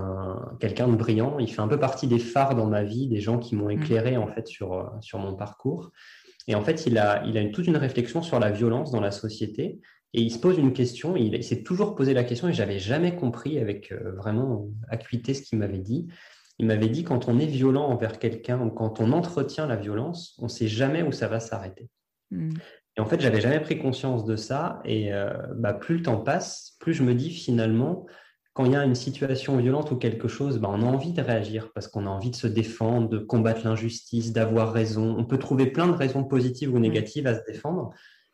quelqu'un de brillant. Il fait un peu partie des phares dans ma vie, des gens qui m'ont mm. éclairé en fait sur, sur mon parcours. Et en fait, il a, il a toute une réflexion sur la violence dans la société. Et il se pose une question, il, s'est toujours posé la question et j'avais jamais compris avec euh, vraiment acuité ce qu'il m'avait dit. Il m'avait dit quand on est violent envers quelqu'un ou quand on entretient la violence, on ne sait jamais où ça va s'arrêter. Hmm. Et en fait, j'avais jamais pris conscience de ça. Et euh, bah, plus le temps passe, plus je me dis finalement, quand il y a une situation violente ou quelque chose, bah, on a envie de réagir parce qu'on a envie de se défendre, de combattre l'injustice, d'avoir raison. On peut trouver plein de raisons positives ou négatives à se défendre.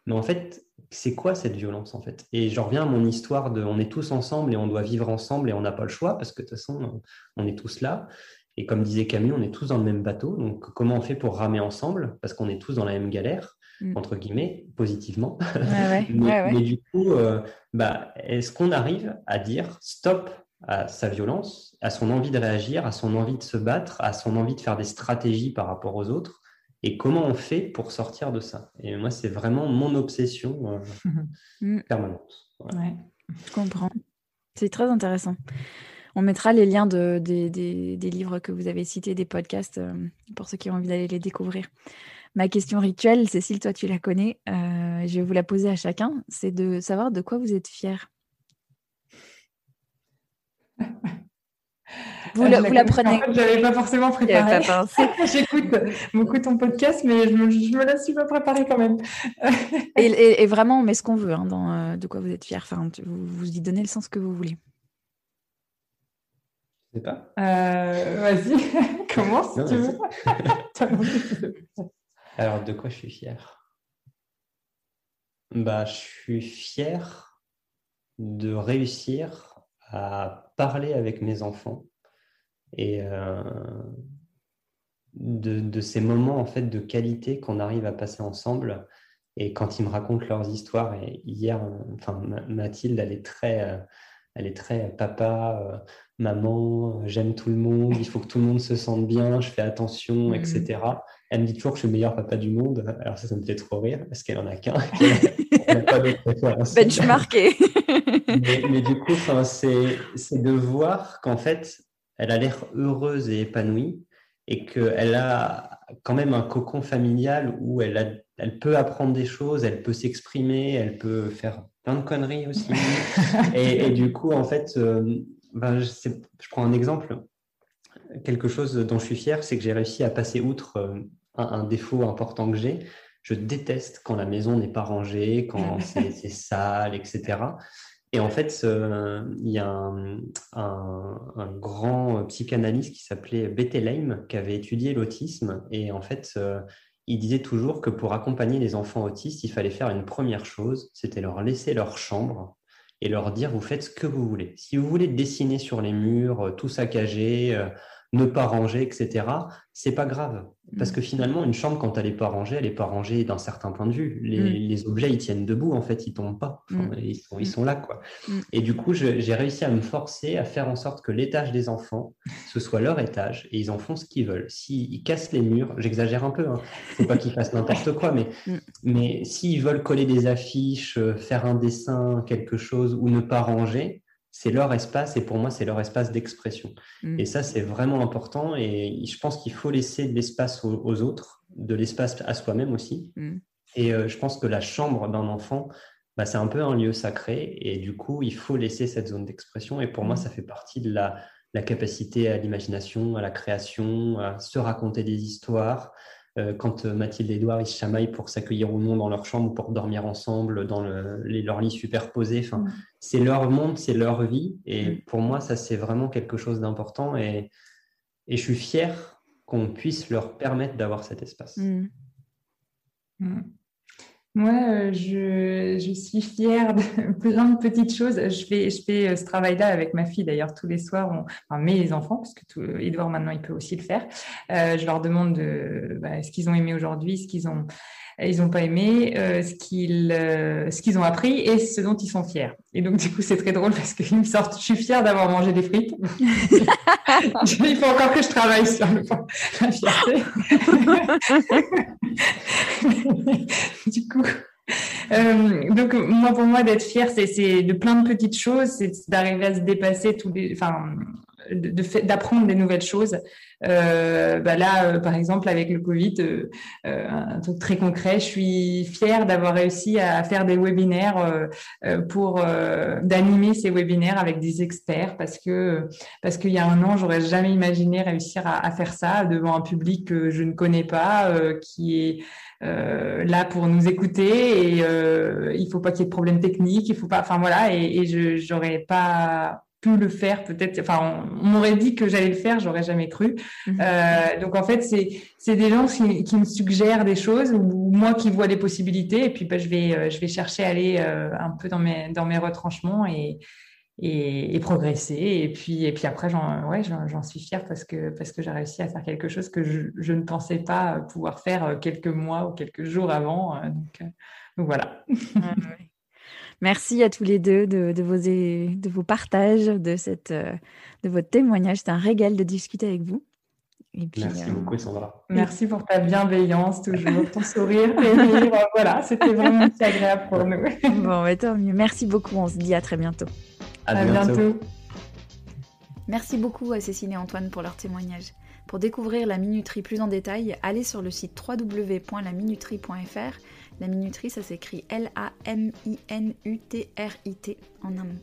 Mais en fait, c'est quoi cette violence en fait? Et j'en reviens à mon histoire de on est tous ensemble et on doit vivre ensemble et on n'a pas le choix parce que de toute façon, on est tous là. Et comme disait Camus, on est tous dans le même bateau. Donc, comment on fait pour ramer ensemble? Parce qu'on est tous dans la même galère, mm. Entre guillemets, positivement. (laughs) mais, du coup, euh, bah, est-ce qu'on arrive à dire stop à sa violence, à son envie de réagir, à son envie de se battre, à son envie de faire des stratégies par rapport aux autres? Et comment on fait pour sortir de ça? Et moi, c'est vraiment mon obsession euh, (laughs) mm. permanente.
je comprends. C'est très intéressant. On mettra les liens de, des, livres que vous avez cités, des podcasts, euh, pour ceux qui ont envie d'aller les découvrir. Ma question rituelle, Cécile, toi tu la connais, euh, je vais vous la poser à chacun, c'est de savoir de quoi vous êtes fier. (laughs) Vous, la, vous la prenez.
Je n'avais pas forcément préparé. (laughs) J'écoute beaucoup ton podcast, mais je me, me la suis pas préparée quand même. (laughs)
et, vraiment, on met ce qu'on veut hein, dans euh, de quoi vous êtes fier. Enfin, vous, vous y donnez le sens que vous voulez.
Je sais pas.
Euh, vas-y, commence si tu veux?
Alors, de quoi je suis fier? Bah, Je suis fier de réussir à parler avec mes enfants et euh, de, ces moments en fait de qualité qu'on arrive à passer ensemble. Et quand ils me racontent leurs histoires, et hier, enfin, Mathilde, elle est très, euh, elle est très papa, euh, maman, j'aime tout le monde, il faut que tout le monde se sente bien, je fais attention, etc. Elle me dit toujours que je suis le meilleur papa du monde. Alors ça, ça me fait trop rire parce qu'elle en a qu'un. (laughs)
Benchmarké. (laughs)
mais, mais, du coup, c'est de voir qu'en fait, elle a l'air heureuse et épanouie et qu'elle a quand même un cocon familial où elle, elle peut apprendre des choses, elle peut s'exprimer, elle peut faire plein de conneries aussi. (laughs) et, du coup, en fait, euh, ben, je, prends un exemple. Quelque chose dont je suis fier, c'est que j'ai réussi à passer outre euh, un, défaut important que j'ai. Je déteste quand la maison n'est pas rangée, quand (laughs) c'est sale, etc. Et en fait, il y a un, grand psychanalyste qui s'appelait Bettelheim qui avait étudié l'autisme. Et en fait, euh, il disait toujours que pour accompagner les enfants autistes, il fallait faire une première chose, c'était leur laisser leur chambre et leur dire vous faites ce que vous voulez. Si vous voulez dessiner sur les murs, euh, tout saccager, ne pas ranger, etc., c'est pas grave. Parce mm. que finalement, une chambre, quand elle n'est pas rangée, elle n'est pas rangée d'un certain point de vue. Les, mm. objets, ils tiennent debout, en fait, ils tombent pas. Mm. ils, sont, ils, sont, là, quoi. Et du coup, j'ai réussi à me forcer à faire en sorte que l'étage des enfants, ce soit leur étage, et ils en font ce qu'ils veulent. S'ils cassent les murs, j'exagère un peu, il hein. faut pas qu'ils fassent n'importe quoi, mais, (laughs) mais s'ils veulent coller des affiches, euh, faire un dessin, quelque chose, ou ne pas ranger, c'est leur espace et pour moi, c'est leur espace d'expression. Mm. Et ça, c'est vraiment important et je pense qu'il faut laisser de l'espace aux, autres, de l'espace à soi-même aussi. Mm. Et euh, je pense que la chambre d'un enfant, bah, c'est un peu un lieu sacré et du coup, il faut laisser cette zone d'expression. Et pour moi, mm. ça fait partie de la, la capacité à l'imagination, à la création, à se raconter des histoires, quand euh, Mathilde et Edouard ils se chamaillent pour s'accueillir ou non dans leur chambre ou pour dormir ensemble dans le, les, leur lit superposé. Enfin, mm. C'est leur monde, c'est leur vie. Et mm. pour moi, ça, c'est vraiment quelque chose d'important. Et, et, je suis fier qu'on puisse leur permettre d'avoir cet espace.
Mm. Moi, euh, je, je, suis fière de (laughs) plein de petites choses. Je fais, je fais euh, ce travail-là avec ma fille d'ailleurs tous les soirs, on, enfin mes enfants, parce que tout, Edouard maintenant il peut aussi le faire. Euh, je leur demande de, bah, ce qu'ils ont aimé aujourd'hui, ce qu'ils ont, ils n'ont pas aimé, euh, ce qu'ils euh, ce qu'ils ont appris et ce dont ils sont fiers. Et donc du coup c'est très drôle parce qu'ils me sortent, je suis fière d'avoir mangé des frites. (laughs) il faut encore que je travaille sur le, la fierté. (laughs) du coup. Euh, donc moi pour moi d'être fière c'est de plein de petites choses c'est d'arriver à se dépasser tous les enfin d'apprendre des nouvelles choses euh, bah là, euh, par exemple, avec le Covid, euh, un truc très concret, je suis fière d'avoir réussi à faire des webinaires pour d'animer ces webinaires avec des experts parce que parce qu'il y a un an, j'aurais jamais imaginé réussir à, faire ça devant un public que je ne connais pas, qui est euh, là pour nous écouter et euh, il faut pas qu'il y ait de problème technique, il faut pas, enfin voilà, et, et je j'aurais pas pu le faire peut-être enfin on, m'aurait dit que j'allais le faire j'aurais jamais cru. Mhm. euh, donc en fait c'est c'est des gens qui, qui, me suggèrent des choses ou moi qui vois des possibilités et puis bah, je vais euh, je vais chercher à aller euh, un peu dans mes dans mes retranchements et et, et progresser. Et puis et puis après j'en ouais j'en suis fière parce que parce que j'ai réussi à faire quelque chose que je, je, ne pensais pas pouvoir faire quelques mois ou quelques jours avant donc donc voilà
Merci à tous les deux de, vos, de vos partages, de, cette, euh, de votre témoignage. C'est un régal de discuter avec vous.
Merci euh, beaucoup, Sandra.
Merci pour ta bienveillance, toujours ton (laughs) sourire. voilà, c'était vraiment agréable pour nous. (laughs)
bon, tant mieux. Merci beaucoup. On se dit à très bientot.
À, bientôt.
Merci beaucoup à Cécile et Antoine pour leur témoignage. Pour découvrir la minuterie plus en détail, allez sur le site www.laminuterie.fr la minuterie, ça s'écrit L-A-M-I-N-U-T-R-I-T en un mot.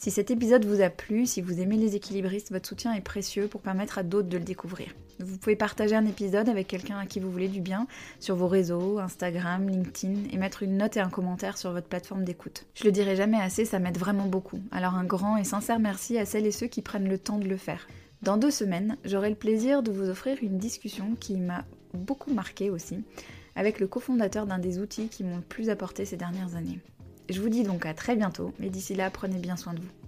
Si cet épisode vous a plu, si vous aimez les équilibristes, votre soutien est précieux pour permettre à d'autres de le découvrir. Vous pouvez partager un épisode avec quelqu'un à qui vous voulez du bien sur vos réseaux, Instagram, LinkedIn, et mettre une note et un commentaire sur votre plateforme d'écoute. Je le dirai jamais assez, ça m'aide vraiment beaucoup. Alors un grand et sincère merci à celles et ceux qui prennent le temps de le faire. Dans deux semaines, j'aurai le plaisir de vous offrir une discussion qui m'a beaucoup marqué aussi avec le cofondateur d'un des outils qui m'ont le plus apporté ces dernières années. Je vous dis donc à très bientôt, mais d'ici là, prenez bien soin de vous.